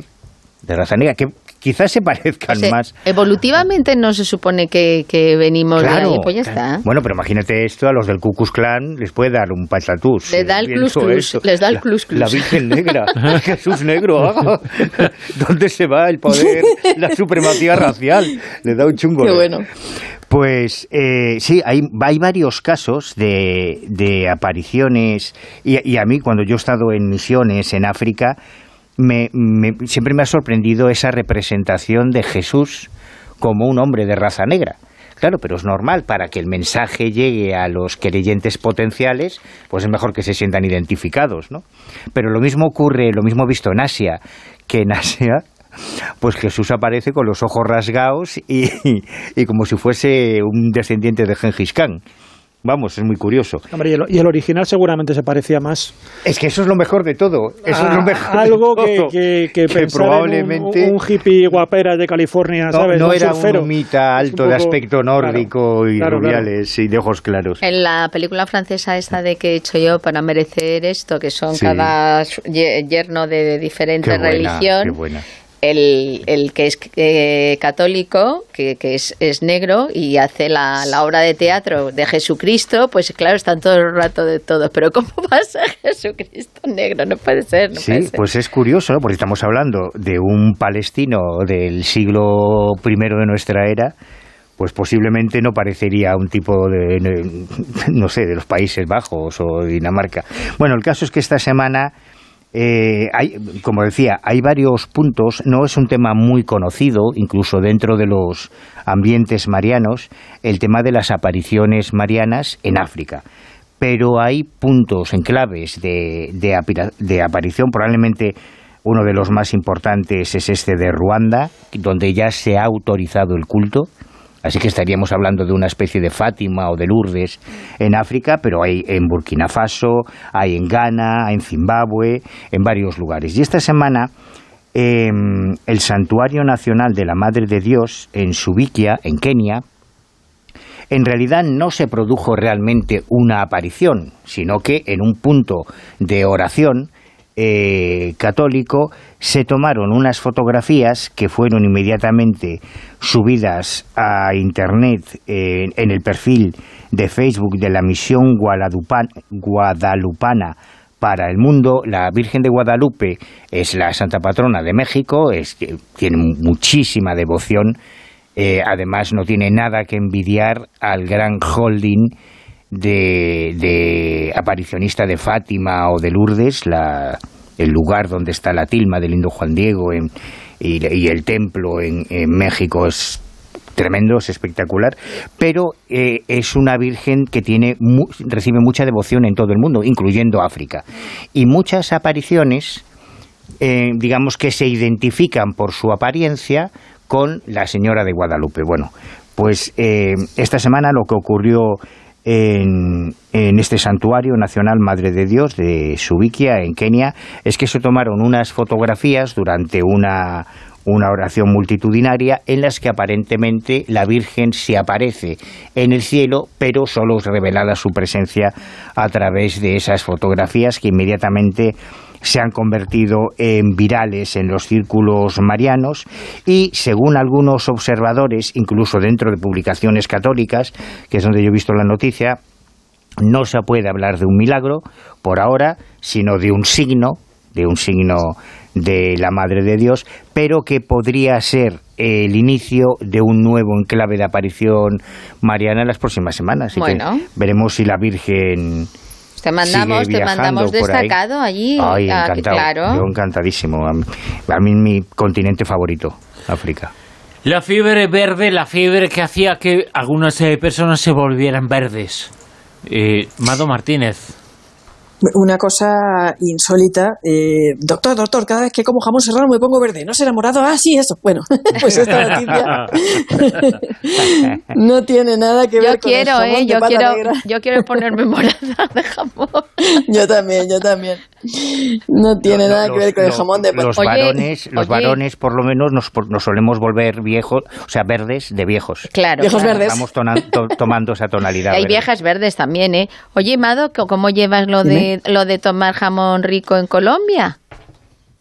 de raza negra, que quizás se parezcan O sea, más Evolutivamente no se supone que, que venimos de ahí, pues ya claro. está. Bueno, pero imagínate esto, a los del Ku Klux Klan les puede dar un patatús. Le da el clus clus, les da el La- clus clus. La Virgen Negra, *laughs* *laughs* Jesús Negro. *laughs* ah. ¿Dónde se va el poder, la supremacía racial? Le da un chungo. Qué ¿no? bueno. Pues eh, sí, hay, hay varios casos de, de apariciones y, y a mí cuando yo he estado en misiones en África, me- me- siempre me ha sorprendido esa representación de Jesús como un hombre de raza negra. Claro, pero es normal, para que el mensaje llegue a los creyentes potenciales, pues es mejor que se sientan identificados, ¿no? Pero lo mismo ocurre, lo mismo visto en Asia, que en Asia, pues Jesús aparece con los ojos rasgados y, y como si fuese un descendiente de Gengis Khan. Vamos, es muy curioso. Hombre, y el, y el original seguramente se parecía más Es que eso es lo mejor de todo. Eso a es lo mejor de algo que, todo. que, en un- probablemente un, hippie guapera de California, no, ¿sabes? no Un era surfero. un humita Es un alto de aspecto nórdico y claro, claro. rubiales y de ojos claros. En la película francesa esta de que he hecho yo para merecer esto, que son Sí. cada yerno de, de diferente Qué buena, religión, qué buena. El, el que es eh, católico, que, que es, es negro y hace la, la obra de teatro de Jesucristo, pues claro, están todo el rato de todo. Pero ¿cómo va a ser Jesucristo negro? No puede ser, no puede Sí, ser. pues es curioso, ¿no? porque estamos hablando de un palestino del siglo I de nuestra era, pues posiblemente no parecería un tipo de, no sé, de los Países Bajos o Dinamarca. Bueno, el caso es que esta semana, eh, hay, como decía, hay varios puntos, no es un tema muy conocido, incluso dentro de los ambientes marianos, el tema de las apariciones marianas en África. Pero hay puntos en claves de, de aparición, probablemente uno de los más importantes es este de Ruanda, donde ya se ha autorizado el culto, así que estaríamos hablando de una especie de Fátima o de Lourdes en África, pero hay en Burkina Faso, hay en Ghana, en Zimbabue, en varios lugares. Y esta semana em, el Santuario Nacional de la Madre de Dios en Subikia, en Kenia, en realidad no se produjo realmente una aparición, sino que en un punto de oración eh, católico se tomaron unas fotografías que fueron inmediatamente subidas a Internet eh, en el perfil de Facebook de la misión Guadalupan- guadalupana para el mundo. La Virgen de Guadalupe es la santa patrona de México, es, tiene muchísima devoción eh, además, no tiene nada que envidiar al gran holding de, de aparicionista de Fátima o de Lourdes, la, el lugar donde está la tilma del lindo Juan Diego y, el templo en, en México es tremendo, es espectacular, pero eh, es una virgen que tiene recibe mucha devoción en todo el mundo, incluyendo África. Y muchas apariciones, eh, digamos que se identifican por su apariencia con la Señora de Guadalupe. Bueno, pues eh, esta semana lo que ocurrió en, en, este santuario nacional Madre de Dios de Subiquia, en Kenia, es que se tomaron unas fotografías durante una, una oración multitudinaria en las que aparentemente la Virgen se aparece en el cielo, pero solo es revelada su presencia a través de esas fotografías que inmediatamente se han convertido en virales en los círculos marianos y, según algunos observadores, incluso dentro de publicaciones católicas, que es donde yo he visto la noticia, no se puede hablar de un milagro por ahora, sino de un signo, de un signo de la Madre de Dios, pero que podría ser el inicio de un nuevo enclave de aparición mariana en las próximas semanas. bueno. veremos si la Virgen te mandamos, te mandamos destacado allí. Ay, ah, encantado. Claro. Yo encantadísimo. A mí, mi continente favorito, África. La fiebre verde, la fiebre que hacía que algunas eh, personas se volvieran verdes. Eh, Mado Martínez. Una cosa insólita. Eh, doctor, doctor, cada vez que como jamón serrano me pongo verde. ¿No será morado? Ah, sí, eso. Bueno, *laughs* pues esta noticia *laughs* no tiene nada que ver yo con quiero, el eh, yo quiero, Yo quiero ponerme *laughs* morada de jamón. yo también, yo también. No tiene nada que ver con el jamón de Los varones, los varones por lo menos nos, nos, solemos volver viejos, o sea, verdes de viejos. Claro. Viejos verdes. Estamos tomando esa tonalidad. Hay viejas verdes también, ¿eh? Oye, Mado, ¿cómo llevas lo de lo de tomar jamón rico en Colombia?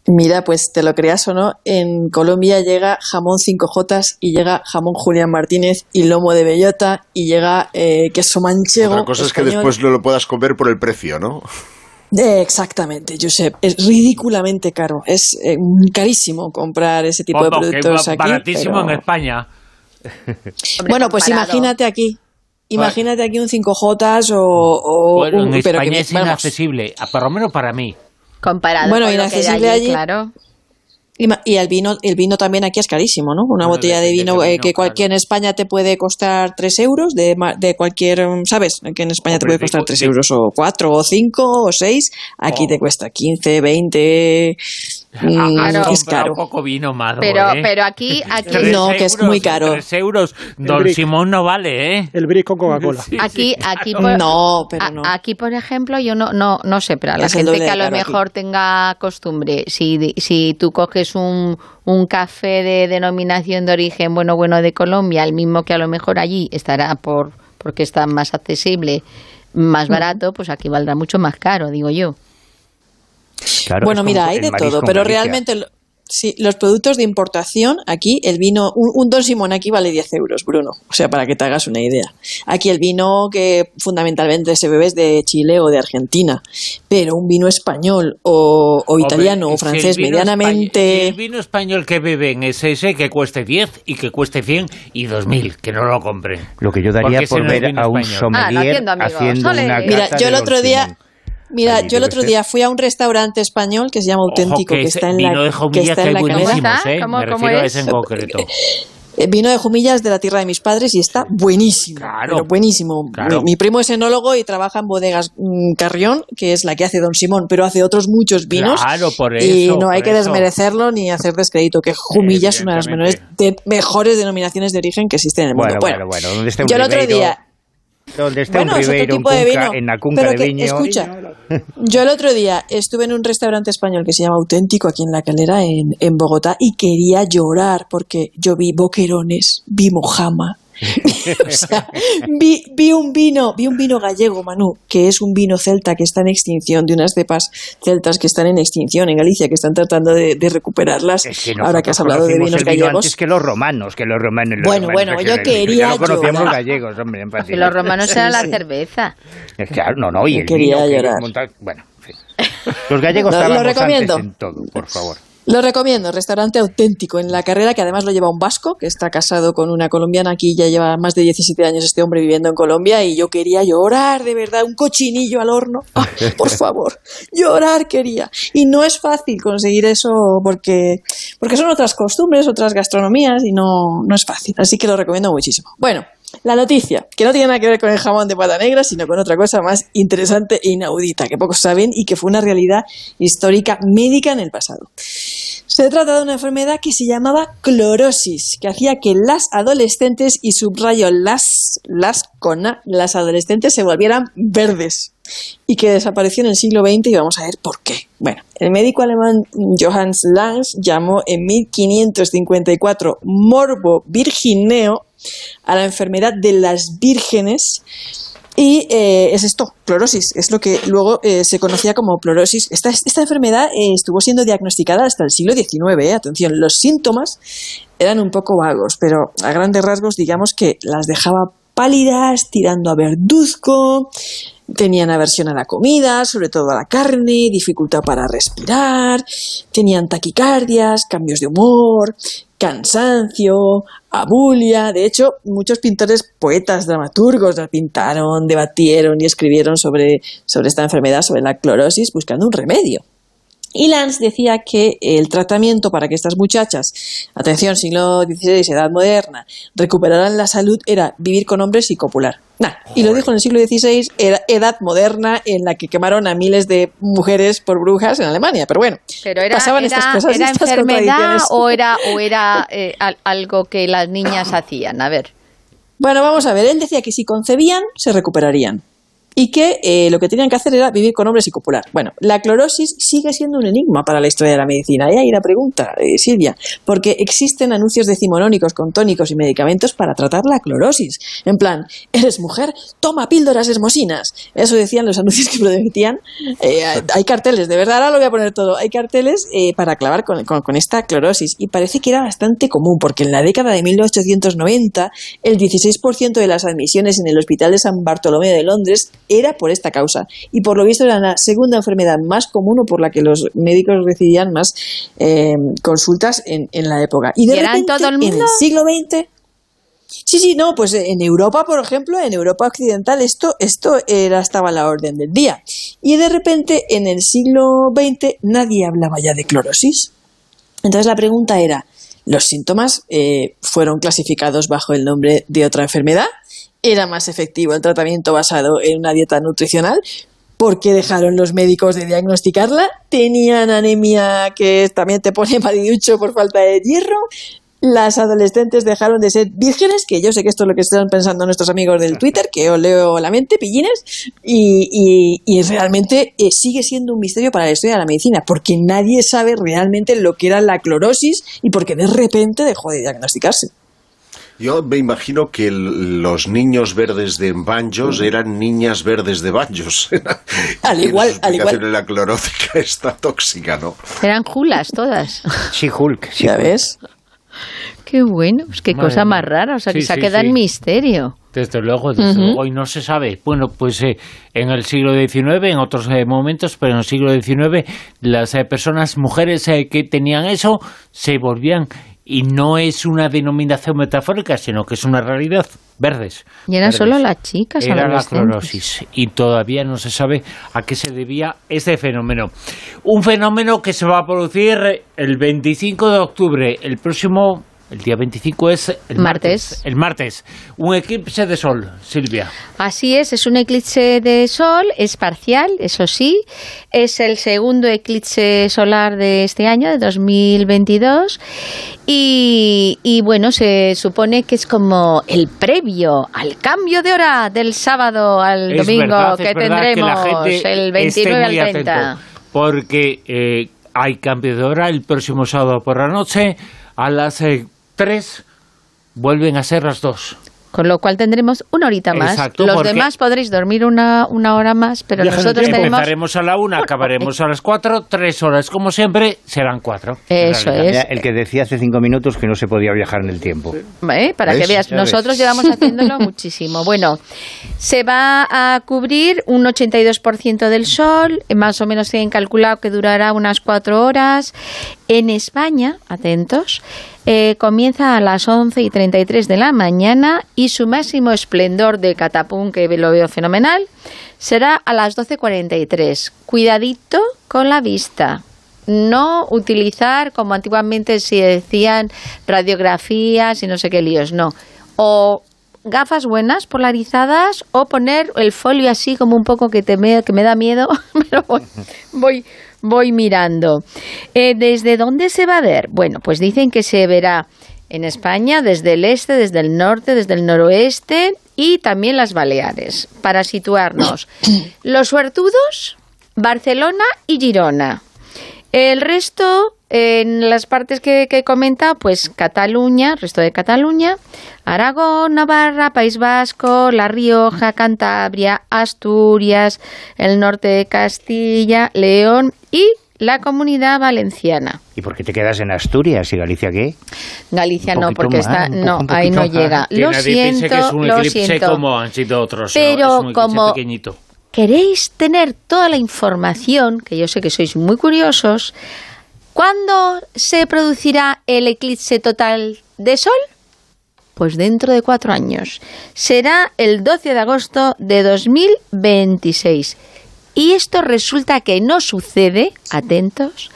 Mira, pues te lo creas o no, en Colombia llega jamón 5J y llega jamón Julián Martínez y lomo de bellota y llega eh, queso manchego. Otra cosa es que después no lo puedas comer por el precio, ¿no? Eh, exactamente, Josep. Es ridículamente caro. Es eh, carísimo comprar ese tipo de productos aquí. Baratísimo en España. *laughs* bueno, pues imagínate aquí. Imagínate aquí un 5J o, bueno, en España es inaccesible, por lo menos para mí. Comparado bueno, con inaccesible allí, allí, claro. Y el vino, el vino también aquí es carísimo, ¿no? Una botella de vino, eh, que cualquier en España te puede costar 3 euros, de, de cualquier, ¿sabes? Que en España te puede costar 3 euros o 4 o 5 o 6, aquí te cuesta 15, 20, *laughs* Mm, es caro. poco vino, Mado, pero, ¿eh? pero aquí, *laughs* aquí no, que es muy caro. 3 euros. Don Simón no vale, ¿eh? El brick con Coca-Cola. *laughs* aquí, aquí, por, no, pero no. aquí, por ejemplo, yo no, no, no sé, pero a la gente que a lo mejor tenga costumbre, si, si tú coges un, un café de denominación de origen bueno, bueno de Colombia, el mismo que a lo mejor allí estará por porque está más accesible, más barato, pues aquí valdrá mucho más caro, digo yo. Bueno, mira, hay de todo, pero realmente sí, los productos de importación, aquí el vino, un, Don Simón aquí vale 10 euros, Bruno, o sea, para que te hagas una idea. Aquí el vino que fundamentalmente se bebe es de Chile o de Argentina, pero un vino español o, italiano o francés medianamente... el vino español que beben es ese que cueste 10 y que cueste 100 y 2000, que no lo compren. Lo que yo daría por ver a un sommelier ah, haciendo una Mira, yo el otro día... Mira, yo el otro día fui a un restaurante español que se llama Auténtico, que, está en la, que está en la calera. ¿eh? ¿Cómo, Me refiero a ese en concreto. *laughs* Eh, vino de Jumillas de la tierra de mis padres y está buenísimo. Claro. buenísimo. Mi, primo es enólogo y trabaja en bodegas mm, Carrión, que es la que hace Don Simón, pero hace otros muchos vinos. Claro, por eso. Y no hay que desmerecerlo ni hacer descrédito, que Jumillas es una de las menores mejores denominaciones de origen que existen en el mundo. Bueno, bueno, bueno. yo el otro día donde está bueno, un Ribeiro, tipo de vino, en la cunca de viño. Escucha, *laughs* yo el otro día estuve en un restaurante español que se llama Auténtico aquí en La Calera, en, en Bogotá, y quería llorar porque yo vi boquerones, vi mojama, *laughs* o sea, vi, vi, un vino, vi un vino gallego, Manu, que es un vino celta que está en extinción, de unas cepas celtas que están en extinción en Galicia, que están tratando de, recuperarlas. ahora que has hablado de vinos gallegos. Antes que los romanos, que los romanos. bueno, bueno, yo quería. no conocíamos gallegos, hombre, en Que los romanos eran la cerveza. Claro, no, no, y el quería vino llorar. bueno, en fin. Los gallegos *laughs* estaban en todo, por favor. Lo recomiendo, restaurante auténtico en la carrera, que además lo lleva un vasco, que está casado con una colombiana. Aquí ya lleva más de 17 años este hombre viviendo en Colombia y yo quería llorar, de verdad, un cochinillo al horno. *laughs* Ah, por favor, llorar quería. Y no es fácil conseguir eso porque, porque son otras costumbres, otras gastronomías y no, no es fácil. Así que lo recomiendo muchísimo. Bueno, la noticia, que no tiene nada que ver con el jamón de pata negra, sino con otra cosa más interesante e inaudita, que pocos saben y que fue una realidad histórica médica en el pasado. Se trata de una enfermedad que se llamaba clorosis, que hacía que las adolescentes, y subrayo las, las con las adolescentes se volvieran verdes y que desapareció en el siglo XX y vamos a ver por qué. Bueno, el médico alemán Johannes Lange llamó en 1554 morbo virgineo a la enfermedad de las vírgenes y eh, es esto, clorosis, es lo que luego eh, se conocía como clorosis. Esta, esta enfermedad eh, estuvo siendo diagnosticada hasta el siglo XIX. Atención, los síntomas eran un poco vagos, pero a grandes rasgos digamos que las dejaba pálidas, tirando a verduzco, tenían aversión a la comida, sobre todo a la carne, dificultad para respirar, tenían taquicardias, cambios de humor, cansancio, abulia. De hecho, muchos pintores, poetas, dramaturgos la pintaron, debatieron y escribieron sobre, sobre esta enfermedad, sobre la clorosis, buscando un remedio. Y Lance decía que el tratamiento para que estas muchachas, atención, siglo XVI, edad moderna, recuperaran la salud era vivir con hombres y copular. y lo dijo en el siglo XVI, era edad moderna en la que quemaron a miles de mujeres por brujas en Alemania. Pero bueno, Pero era, pasaban estas cosas. ¿era estas enfermedad o era, o era eh, al- algo que las niñas hacían? A ver. Bueno, vamos a ver. Él decía que si concebían, se recuperarían. Y que eh, lo que tenían que hacer era vivir con hombres y copular. Bueno, la clorosis sigue siendo un enigma para la historia de la medicina. Y ahí la pregunta, eh, Silvia, porque existen anuncios decimonónicos con tónicos y medicamentos para tratar la clorosis. En plan, eres mujer, toma píldoras hermosinas. Eso decían los anuncios que prometían. Eh, hay carteles, de verdad, ahora lo voy a poner todo. Hay carteles eh, para clavar con, con- con esta clorosis. Y parece que era bastante común, porque en la década de 1890 el 16% de las admisiones en el Hospital de San Bartolomé de Londres era por esta causa. Y por lo visto era la segunda enfermedad más común o por la que los médicos recibían más eh, consultas en, en la época. Y, de ¿Y era en repente, todo el en mundo? siglo XX... Sí, sí, no, pues en Europa, por ejemplo, en Europa occidental, esto, esto era, estaba a la orden del día. Y de repente, en el siglo XX, nadie hablaba ya de clorosis. Entonces la pregunta era, ¿los síntomas eh, fueron clasificados bajo el nombre de otra enfermedad? ¿Era más efectivo el tratamiento basado en una dieta nutricional? ¿Por qué dejaron los médicos de diagnosticarla? ¿Tenían anemia que también te pone *laughs* maliducho por falta de hierro? Las adolescentes dejaron de ser vírgenes, que yo sé que esto es lo que están pensando nuestros amigos del Twitter, que os leo la mente, pillines, y realmente eh, sigue siendo un misterio para la historia de la medicina, porque nadie sabe realmente lo que era la clorosis y porque de repente dejó de diagnosticarse. Yo me imagino que el- los niños verdes de banjos eran niñas verdes de banjos. *laughs* Al igual, la al igual. la clorótica *laughs* está tóxica, ¿no? Eran julas todas. *laughs* Sí, Hulk. Sí, ¿Ya Hulk. ves? Qué bueno, pues qué Madre cosa más rara. O sea, que se sí, queda sí. en misterio. Desde luego, desde luego, y no se sabe. Bueno, pues eh, en el siglo XIX, en otros eh, momentos, pero en el siglo XIX, las eh, personas, mujeres eh, que tenían eso, se volvían, y no es una denominación metafórica, sino que es una realidad, verdes. Y eran verdes. solo las chicas Era la clorosis y todavía no se sabe a qué se debía este fenómeno. Un fenómeno que se va a producir el 25 de octubre, el próximo, el día 25 es el martes. Martes. El martes. Un eclipse de sol, Silvia. Así es, es un eclipse de sol, es parcial, eso sí, es el segundo eclipse solar de este año, de 2022, y, y bueno, se supone que es como el previo al cambio de hora del sábado al Es domingo verdad, que tendremos el esté 29 muy al 30. atento, porque eh, hay cambio de hora el próximo sábado por la noche, a las 3 vuelven a ser las 2. Con lo cual tendremos una horita más. Exacto, Los demás podréis dormir una, una hora más, pero nosotros tenemos... Empezaremos a la 1, acabaremos a las 4, 3 horas como siempre, serán 4. Eso es. El que decía hace cinco minutos que no se podía viajar en el tiempo. ¿Eh? Para ¿Ves? que veas, Ya ves. nosotros llevamos *laughs* haciéndolo muchísimo. Bueno, se va a cubrir un 82% del sol, más o menos tienen calculado que durará unas cuatro horas En España, atentos, eh, comienza a las 11 y 33 de la mañana y su máximo esplendor de catapum, que lo veo fenomenal, será a las 12.43. Cuidadito con la vista. No utilizar, como antiguamente se decían, radiografías y no sé qué líos, no. O gafas buenas, polarizadas, o poner el folio así como un poco que, te me, que me da miedo, *laughs* pero voy, voy, voy mirando. Eh, ¿Desde dónde se va a ver? Bueno, pues dicen que se verá en España desde el este, desde el norte, desde el noroeste y también las Baleares, para situarnos. *coughs* Los suertudos, Barcelona y Girona. El resto, en las partes que, que he comentado, pues Cataluña, resto de Cataluña, Aragón, Navarra, País Vasco, La Rioja, Cantabria, Asturias, el norte de Castilla, León y la comunidad valenciana. ¿Y por qué te quedas en Asturias y Galicia qué? Galicia no, porque más, está, no, poco- ahí no llega. Que Lo nadie piense siento, que es un lo eclipse siento. como han sido otros. Pero es un eclipse como- pequeñito. queréis tener toda la información, que yo sé que sois muy curiosos, ¿cuándo se producirá el eclipse total de Sol? Pues dentro de cuatro años. Será el 12 de agosto de 2026. Y esto resulta que no sucede, atentos,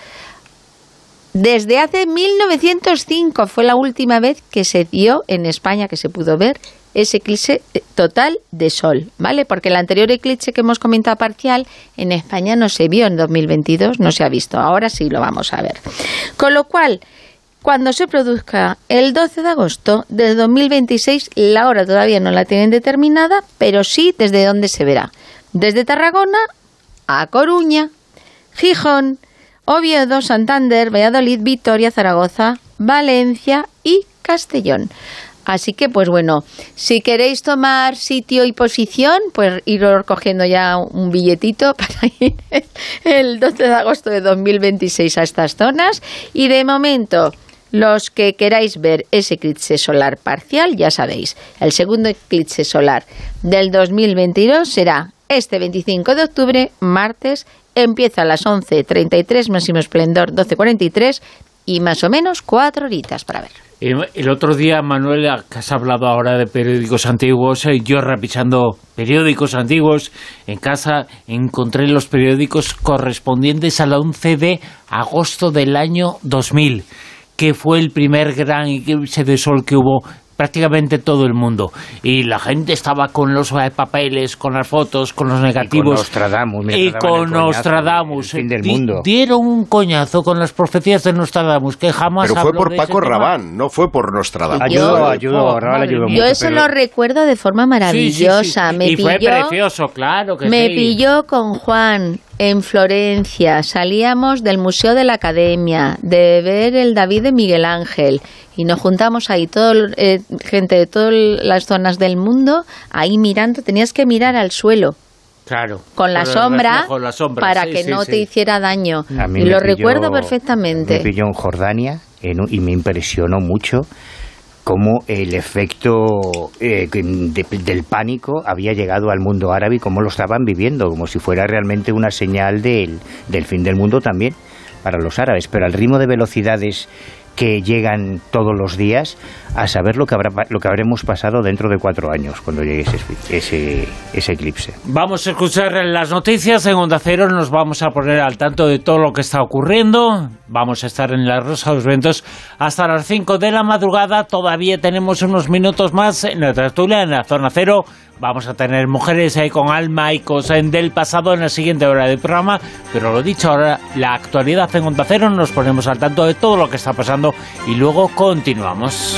desde hace 1905 fue la última vez que se dio en España, que se pudo ver ese eclipse eh, total de sol, ¿vale? Porque el anterior eclipse que hemos comentado parcial en España no se vio en 2022, no se ha visto, ahora sí lo vamos a ver. Con lo cual, cuando se produzca el 12 de agosto de 2026, la hora todavía no la tienen determinada, pero sí desde dónde se verá. Desde Tarragona a Coruña, Gijón, Oviedo, Santander, Valladolid, Vitoria, Zaragoza, Valencia y Castellón. Así que, pues bueno, si queréis tomar sitio y posición, pues ir cogiendo ya un billetito *laughs* para ir el 12 de agosto de 2026 a estas zonas. Y de momento, los que queráis ver ese eclipse solar parcial, ya sabéis, el segundo eclipse solar del 2022 será este 25 de octubre, martes, empieza a las 11.33, máximo esplendor 12.43 y más o menos cuatro horitas para ver. El otro día, Manuel, que has hablado ahora de periódicos antiguos, eh, yo revisando periódicos antiguos en casa, encontré los periódicos correspondientes al 11 de agosto del año 2000, que fue el primer gran eclipse de sol que hubo prácticamente todo el mundo y la gente estaba con los eh, papeles, con las fotos, con los negativos Nostradamus, y te daban el con Nostradamus el fin del Di- mundo. dieron un coñazo con las profecías de Nostradamus que jamás Pero fue por Paco tema. Rabán, no fue por Nostradamus. Ayudó, Fue- ayudó, Raval ayudó Yo mucho. eso pero- lo recuerdo de forma maravillosa. Me y fue pilló, precioso, claro que me sí. pilló con Juan en Florencia. Salíamos del Museo de la Academia, de ver el David de Miguel Ángel. Y nos juntamos ahí, todo, eh, gente de todas las zonas del mundo, ahí mirando. Tenías que mirar al suelo Claro. con la sombra, reflejo, la sombra, para sí, que sí, no sí. te hiciera daño. A mí Y me lo pilló- recuerdo perfectamente. Me pilló en Jordania en un- y me impresionó mucho cómo el efecto eh, del pánico había llegado al mundo árabe y cómo lo estaban viviendo, como si fuera realmente una señal del, del fin del mundo también para los árabes. Pero al ritmo de velocidades que llegan todos los días, a saber lo que, habrá, lo que habremos pasado dentro de cuatro años cuando llegue ese, ese, ese eclipse. Vamos a escuchar las noticias en Onda Cero, nos vamos a poner al tanto de todo lo que está ocurriendo. Vamos a estar en la Rosa de los Ventos hasta las 5 de la madrugada. Todavía tenemos unos minutos más en la tertulia, en la zona cero. Vamos a tener mujeres ahí con alma y cosas del pasado en la siguiente hora del programa. Pero lo dicho, ahora la actualidad en Onda Cero, nos ponemos al tanto de todo lo que está pasando y luego continuamos.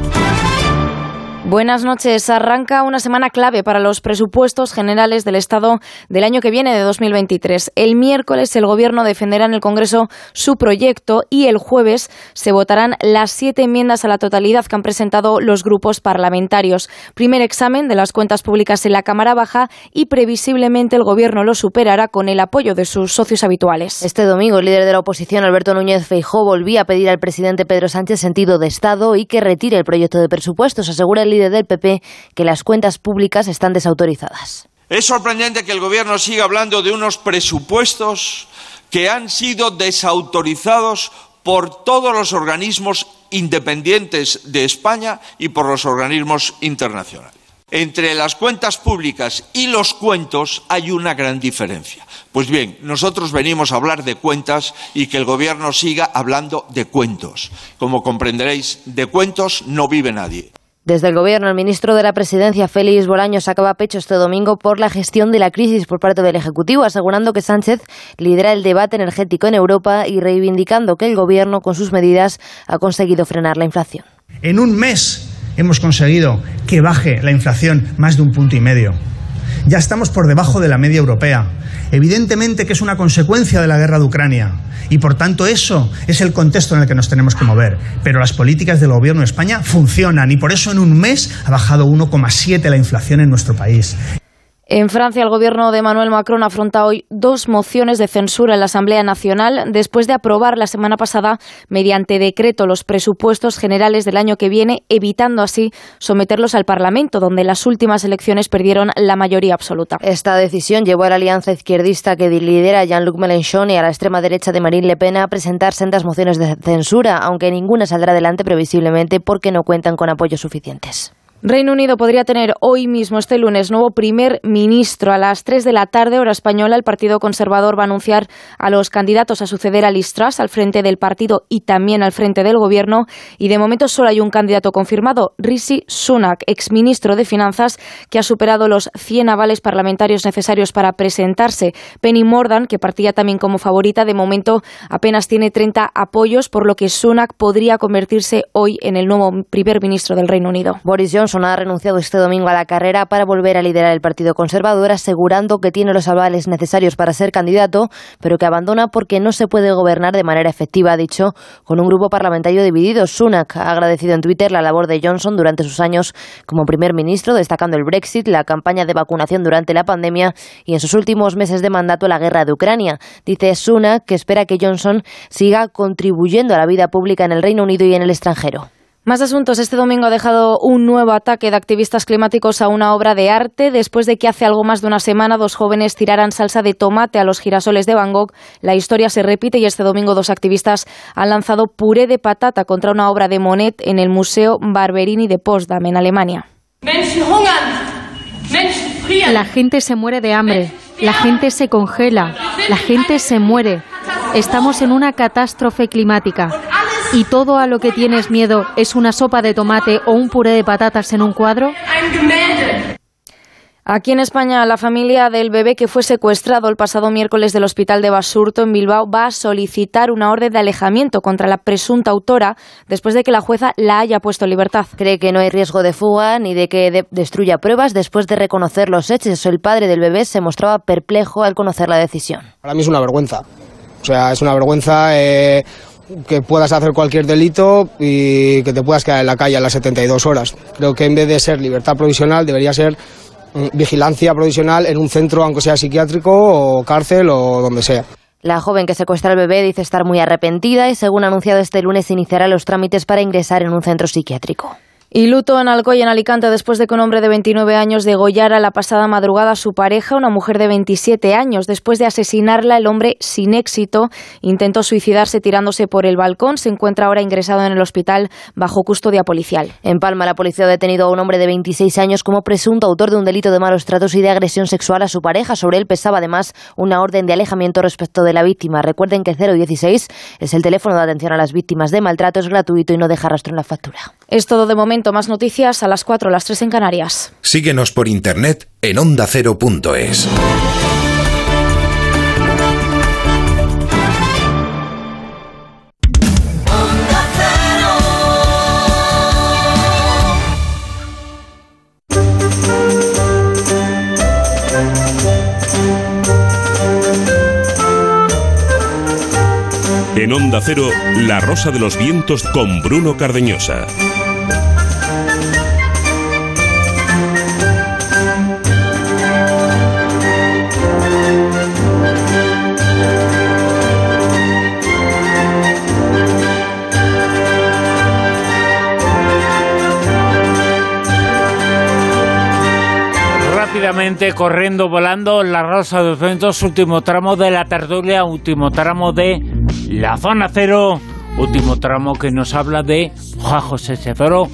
Buenas noches. Arranca una semana clave para los presupuestos generales del Estado del año que viene, de 2023. El miércoles el Gobierno defenderá en el Congreso su proyecto y el jueves se votarán las siete enmiendas a la totalidad que han presentado los grupos parlamentarios. Primer examen de las cuentas públicas en la Cámara Baja y previsiblemente el Gobierno lo superará con el apoyo de sus socios habituales. Este domingo el líder de la oposición, Alberto Núñez Feijó, volvía a pedir al presidente Pedro Sánchez sentido de Estado y que retire el proyecto de presupuestos. Asegura el líder del PP que las cuentas públicas están desautorizadas. Es sorprendente que el Gobierno siga hablando de unos presupuestos que han sido desautorizados por todos los organismos independientes de España y por los organismos internacionales. Entre las cuentas públicas y los cuentos hay una gran diferencia. Pues bien, nosotros venimos a hablar de cuentas y que el Gobierno siga hablando de cuentos. Como comprenderéis, de cuentos no vive nadie. Desde el Gobierno, el ministro de la Presidencia, Félix Bolaños, sacaba pecho este domingo por la gestión de la crisis por parte del Ejecutivo, asegurando que Sánchez lidera el debate energético en Europa y reivindicando que el Gobierno, con sus medidas, ha conseguido frenar la inflación. En un mes hemos conseguido que baje la inflación más de un punto y medio. Ya estamos por debajo de la media europea. Evidentemente que es una consecuencia de la guerra de Ucrania y por tanto eso es el contexto en el que nos tenemos que mover. Pero las políticas del gobierno de España funcionan y por eso en un mes ha bajado 1,7 la inflación en nuestro país. En Francia, el gobierno de Emmanuel Macron afronta hoy dos mociones de censura en la Asamblea Nacional después de aprobar la semana pasada mediante decreto los presupuestos generales del año que viene, evitando así someterlos al Parlamento, donde las últimas elecciones perdieron la mayoría absoluta. Esta decisión llevó a la alianza izquierdista que lidera Jean-Luc Mélenchon y a la extrema derecha de Marine Le Pen a presentar sendas mociones de censura, aunque ninguna saldrá adelante previsiblemente porque no cuentan con apoyos suficientes. Reino Unido podría tener hoy mismo, este lunes, nuevo primer ministro. A las 3 de la tarde, hora española, el Partido Conservador va a anunciar a los candidatos a suceder a Liz Truss al frente del partido y también al frente del gobierno. Y de momento solo hay un candidato confirmado, Rishi Sunak, exministro de Finanzas, que ha superado los 100 avales parlamentarios necesarios para presentarse. Penny Mordan, que partía también como favorita, de momento apenas tiene 30 apoyos, por lo que Sunak podría convertirse hoy en el nuevo primer ministro del Reino Unido. Boris Johnson ha renunciado este domingo a la carrera para volver a liderar el Partido Conservador, asegurando que tiene los avales necesarios para ser candidato, pero que abandona porque no se puede gobernar de manera efectiva, ha dicho, con un grupo parlamentario dividido. Sunak ha agradecido en Twitter la labor de Johnson durante sus años como primer ministro, destacando el Brexit, la campaña de vacunación durante la pandemia y en sus últimos meses de mandato la guerra de Ucrania. Dice Sunak que espera que Johnson siga contribuyendo a la vida pública en el Reino Unido y en el extranjero. Más asuntos. Este domingo ha dejado un nuevo ataque de activistas climáticos a una obra de arte después de que hace algo más de una semana dos jóvenes tiraran salsa de tomate a los girasoles de Van Gogh. La historia se repite y este domingo dos activistas han lanzado puré de patata contra una obra de Monet en el Museo Barberini de Potsdam, en Alemania. La gente se muere de hambre, la gente se congela, la gente se muere. Estamos en una catástrofe climática y todo a lo que tienes miedo es una sopa de tomate o un puré de patatas en un cuadro? Aquí en España, la familia del bebé que fue secuestrado el pasado miércoles del hospital de Basurto en Bilbao va a solicitar una orden de alejamiento contra la presunta autora después de que la jueza la haya puesto en libertad. Cree que no hay riesgo de fuga ni de que destruya pruebas después de reconocer los hechos. El padre del bebé se mostraba perplejo al conocer la decisión. Para mí es una vergüenza. O sea, es una vergüenza. Eh que puedas hacer cualquier delito y que te puedas quedar en la calle a las 72 horas. Creo que en vez de ser libertad provisional debería ser mm, vigilancia provisional en un centro, aunque sea psiquiátrico o cárcel o donde sea. La joven que secuestra al bebé dice estar muy arrepentida y, según anunciado este lunes, iniciará los trámites para ingresar en un centro psiquiátrico. Y luto en Alcoy, en Alicante, después de que un hombre de 29 años degollara la pasada madrugada a su pareja, una mujer de 27 años. Después de asesinarla, el hombre, sin éxito, intentó suicidarse tirándose por el balcón. Se encuentra ahora ingresado en el hospital bajo custodia policial. En Palma, la policía ha detenido a un hombre de 26 años como presunto autor de un delito de malos tratos y de agresión sexual a su pareja. Sobre él pesaba además una orden de alejamiento respecto de la víctima. Recuerden que 016 es el teléfono de atención a las víctimas de maltrato, es gratuito y no deja rastro en la factura. Es todo de momento. Más noticias a las 4, a las 3 en Canarias. Síguenos por internet en ondacero.es. En Onda Cero, La Rosa de los Vientos con Bruno Cardeñosa. Corriendo, volando, la Rosa de los último tramo de la tertulia, último tramo de la Zona Cero, último tramo que nos habla de Juan José Cedoro,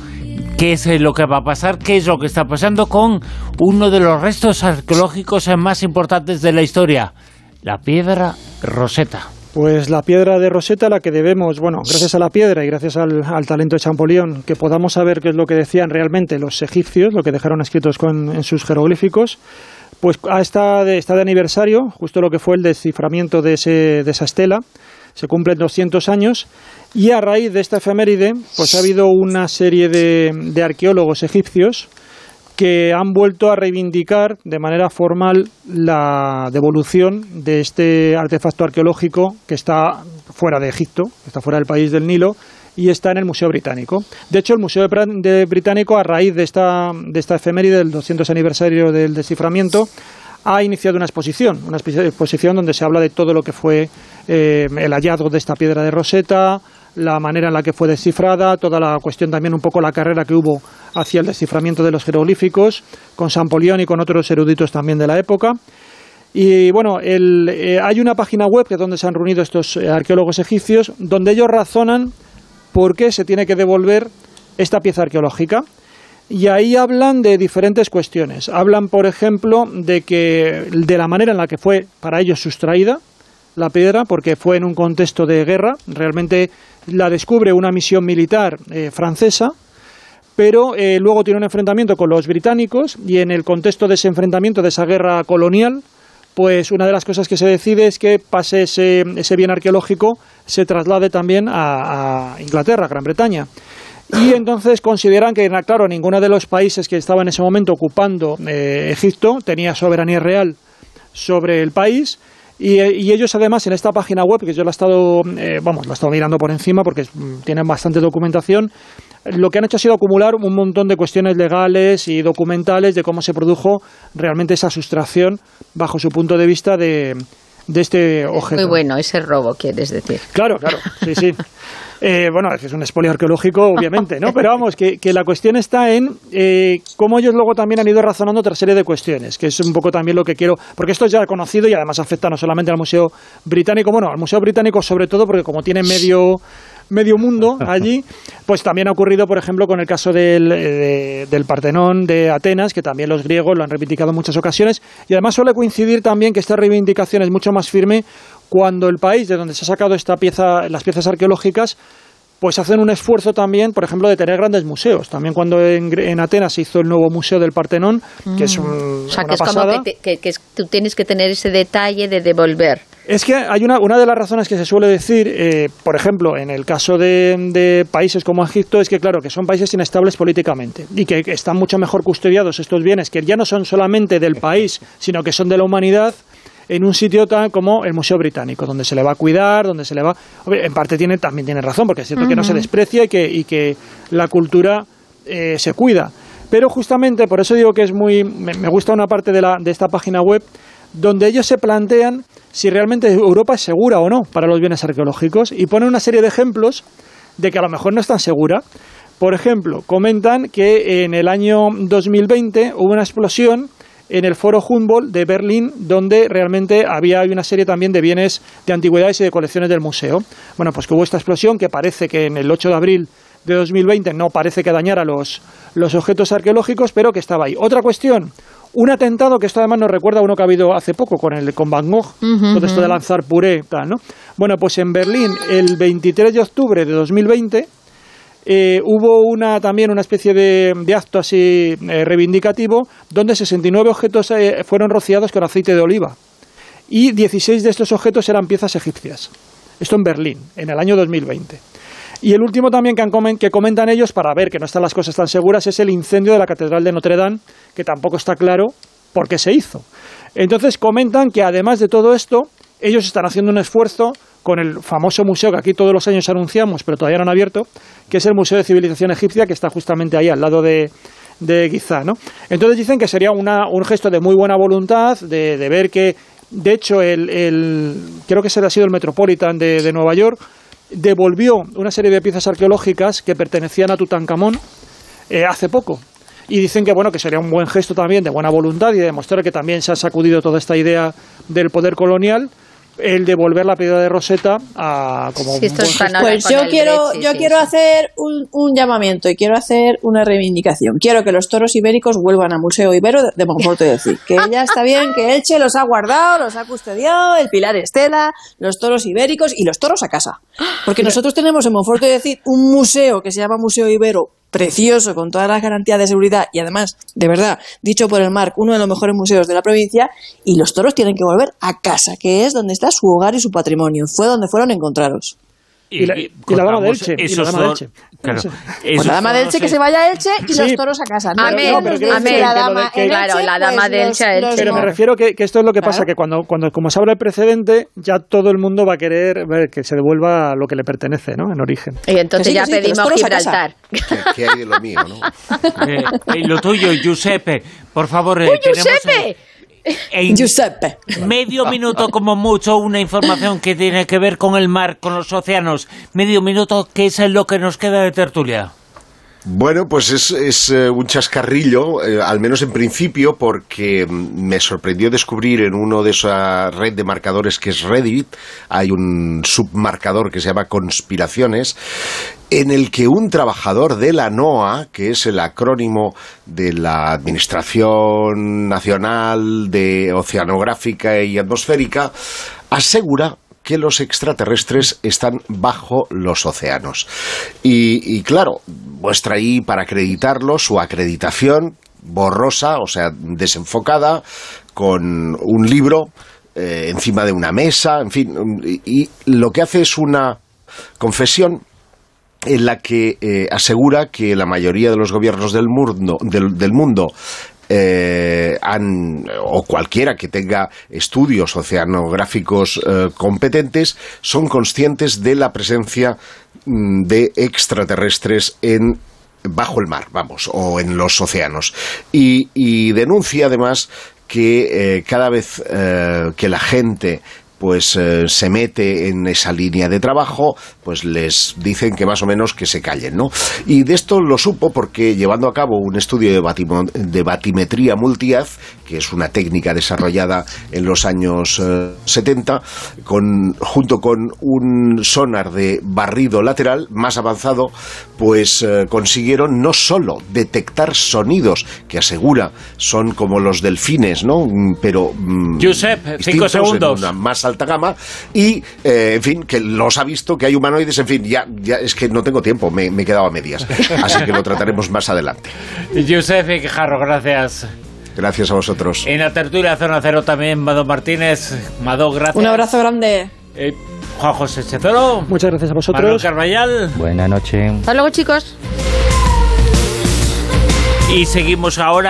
qué es lo que va a pasar, qué es lo que está pasando con uno de los restos arqueológicos más importantes de la historia, la piedra Roseta. Pues la piedra de Rosetta, la que debemos, bueno, gracias a la piedra y gracias al, talento de Champollion, que podamos saber qué es lo que decían realmente los egipcios, lo que dejaron escritos en sus jeroglíficos, pues está de, está de aniversario, justo lo que fue el desciframiento de, ese, de esa estela, se cumplen 200 años, y a raíz de esta efeméride, pues ha habido una serie de, de arqueólogos egipcios, que han vuelto a reivindicar de manera formal la devolución de este artefacto arqueológico que está fuera de Egipto, que está fuera del país del Nilo y está en el Museo Británico. De hecho, el Museo Británico, a raíz de esta, de esta efeméride del 200 aniversario del desciframiento, ha iniciado una exposición, una exposición donde se habla de todo lo que fue eh, el hallazgo de esta piedra de Rosetta, la manera en la que fue descifrada, toda la cuestión también un poco la carrera que hubo hacia el desciframiento de los jeroglíficos, con Polión y con otros eruditos también de la época. Y bueno, eh, hay una página web que es donde se han reunido estos eh, arqueólogos egipcios, donde ellos razonan por qué se tiene que devolver esta pieza arqueológica. Y ahí hablan de diferentes cuestiones. Hablan, por ejemplo, de que de la manera en la que fue para ellos sustraída la piedra, porque fue en un contexto de guerra. Realmente la descubre una misión militar eh, francesa, pero eh, luego tiene un enfrentamiento con los británicos y en el contexto de ese enfrentamiento, de esa guerra colonial, pues una de las cosas que se decide es que pase ese, ese bien arqueológico, se traslade también a, Inglaterra, a Gran Bretaña. Y entonces consideran que, claro, ninguno de los países que estaba en ese momento ocupando eh, Egipto tenía soberanía real sobre el país y, ellos además en esta página web, que yo la he estado, eh, vamos, la he estado mirando por encima porque mm, tienen bastante documentación, lo que han hecho ha sido acumular un montón de cuestiones legales y documentales de cómo se produjo realmente esa sustracción bajo su punto de vista de, de este objeto. Muy bueno, ese robo, quieres decir. Claro, claro, sí, sí. *laughs* Eh, bueno, es un expolio arqueológico, obviamente, ¿no? Pero vamos, que, la cuestión está en eh, cómo ellos luego también han ido razonando otra serie de cuestiones, que es un poco también lo que quiero, porque esto es ya conocido y además afecta no solamente al Museo Británico, bueno, al Museo Británico sobre todo, porque como tiene medio medio mundo allí, pues también ha ocurrido, por ejemplo, con el caso del, eh, del Partenón de Atenas, que también los griegos lo han reivindicado en muchas ocasiones, y además suele coincidir también que esta reivindicación es mucho más firme cuando el país de donde se ha sacado esta pieza, las piezas arqueológicas, pues hacen un esfuerzo también, por ejemplo, de tener grandes museos. También cuando en, Atenas se hizo el nuevo museo del Partenón, que es un, o sea, que es como que, tú tienes que tener ese detalle de devolver. Es que hay una, una de las razones que se suele decir, eh, por ejemplo, en el caso de, países como Egipto, es que, claro, que son países inestables políticamente y que, están mucho mejor custodiados estos bienes, que ya no son solamente del país, sino que son de la humanidad en un sitio tan como el Museo Británico, donde se le va a cuidar, donde se le va... En parte tiene, también tiene razón, porque es cierto que no se desprecia y que, y que la cultura eh, se cuida. Pero justamente por eso digo que es muy... Me, me gusta una parte de, la, de esta página web donde ellos se plantean si realmente Europa es segura o no para los bienes arqueológicos y ponen una serie de ejemplos de que a lo mejor no es tan segura. Por ejemplo, comentan que en el año 2020 hubo una explosión en el foro Humboldt de Berlín, donde realmente había una serie también de bienes de antigüedades y de colecciones del museo. Bueno, pues que hubo esta explosión que parece que en el 8 de abril de 2020 no parece que dañara los, los objetos arqueológicos, pero que estaba ahí. Otra cuestión, un atentado que esto además nos recuerda a uno que ha habido hace poco con el con Van Gogh, todo esto de lanzar puré, tal, ¿no? Bueno, pues en Berlín el 23 de octubre de 2020 eh, hubo una también una especie de, acto así eh, reivindicativo donde 69 objetos eh, fueron rociados con aceite de oliva y 16 de estos objetos eran piezas egipcias. Esto en Berlín, en el año 2020. Y el último también que, comentan ellos, para ver que no están las cosas tan seguras, es el incendio de la Catedral de Notre Dame, que tampoco está claro por qué se hizo. Entonces comentan que además de todo esto, ellos están haciendo un esfuerzo con el famoso museo que aquí todos los años anunciamos, pero todavía no han abierto, que es el Museo de Civilización Egipcia, que está justamente ahí al lado de, de Giza, ¿no? Entonces dicen que sería una, un gesto de muy buena voluntad, de, de ver que, de hecho, el, el, creo que ese ha sido el Metropolitan de, de Nueva York, devolvió una serie de piezas arqueológicas que pertenecían a Tutankamón eh, hace poco. Y dicen que bueno que sería un buen gesto también de buena voluntad y de demostrar que también se ha sacudido toda esta idea del poder colonial el devolver la piedra de Rosetta a como Sí, esto un está buen no- gesto. Pues yo quiero, Brexit yo quiero hacer un, un llamamiento y quiero hacer una reivindicación. Quiero que los toros ibéricos vuelvan al Museo Ibero de Monforte de Cid. Que ya está bien, que Elche los ha guardado, los ha custodiado, el Pilar Estela, los toros ibéricos y los toros a casa. Porque nosotros tenemos en Monforte de Cid un museo que se llama Museo Ibero precioso, con todas las garantías de seguridad y además, de verdad, dicho por el Marc, uno de los mejores museos de la provincia y los toros tienen que volver a casa, que es donde está su hogar y su patrimonio. Fue donde fueron encontrados. Y la- y la dama de Elche, y la dama de Elche. claro. Pues la dama de Elche que se vaya a Elche y Sí. los toros a casa. No Amén, digamos de amén. Elche la Pero dama de que- Claro, Elche, la dama pues de Elche a Elche. Pero me refiero que, que esto es lo que pasa, que cuando, cuando como se abre el precedente, ya todo el mundo va a querer ver que se devuelva lo que le pertenece, ¿no? En origen. Y entonces sí, ya sí, pedimos. Gibraltar. ¿Qué, qué hay de lo mío, no? *laughs* Eh, eh, lo tuyo, Giuseppe, por favor. eh, ¡Uy, tenemos, Giuseppe! En Giuseppe. medio minuto como mucho una información que tiene que ver con el mar, con los océanos. Medio minuto, ¿qué es lo que nos queda de tertulia? Bueno, pues es, es, eh, un chascarrillo, eh, al menos en principio, porque mm, me sorprendió descubrir en uno de esa red de marcadores que es Reddit, hay un submarcador que se llama Conspiraciones, en el que un trabajador de la NOAA, que es el acrónimo de la Administración Nacional de Oceanográfica y Atmosférica, asegura que los extraterrestres están bajo los océanos. Y, claro, muestra ahí para acreditarlo su acreditación borrosa, o sea, desenfocada, con un libro eh, encima de una mesa, en fin, y, lo que hace es una confesión en la que eh, asegura que la mayoría de los gobiernos del mundo, del mundo eh, han, o cualquiera que tenga estudios oceanográficos eh, competentes son conscientes de la presencia mm, de extraterrestres en bajo el mar, vamos, o en los océanos. Y, denuncia además que eh, cada vez que la gente pues eh, se mete en esa línea de trabajo, pues les dicen que más o menos que se callen, ¿no? Y de esto lo supo porque llevando a cabo un estudio de, batimo- de batimetría multihaz, que es una técnica desarrollada en los años eh, 70, con, junto con un sonar de barrido lateral más avanzado, pues eh, consiguieron no solo detectar sonidos que asegura son como los delfines, ¿no? Mm, Pero mm, Josep, cinco en segundos. una alta gama y, eh, en fin, que los ha visto, que hay humanoides, en fin, ya, ya es que no tengo tiempo, me, me he quedado a medias, *laughs* así que lo trataremos más adelante. Giuseppe Quijarro, gracias. Gracias a vosotros. En la tertulia Zona Cero también, Mado Martínez. Mado, gracias. Un abrazo grande. Eh, Juan José Chezoro. Muchas gracias a Manuel vosotros. Carvallal. Buenas noches. Hasta luego, chicos. Y seguimos ahora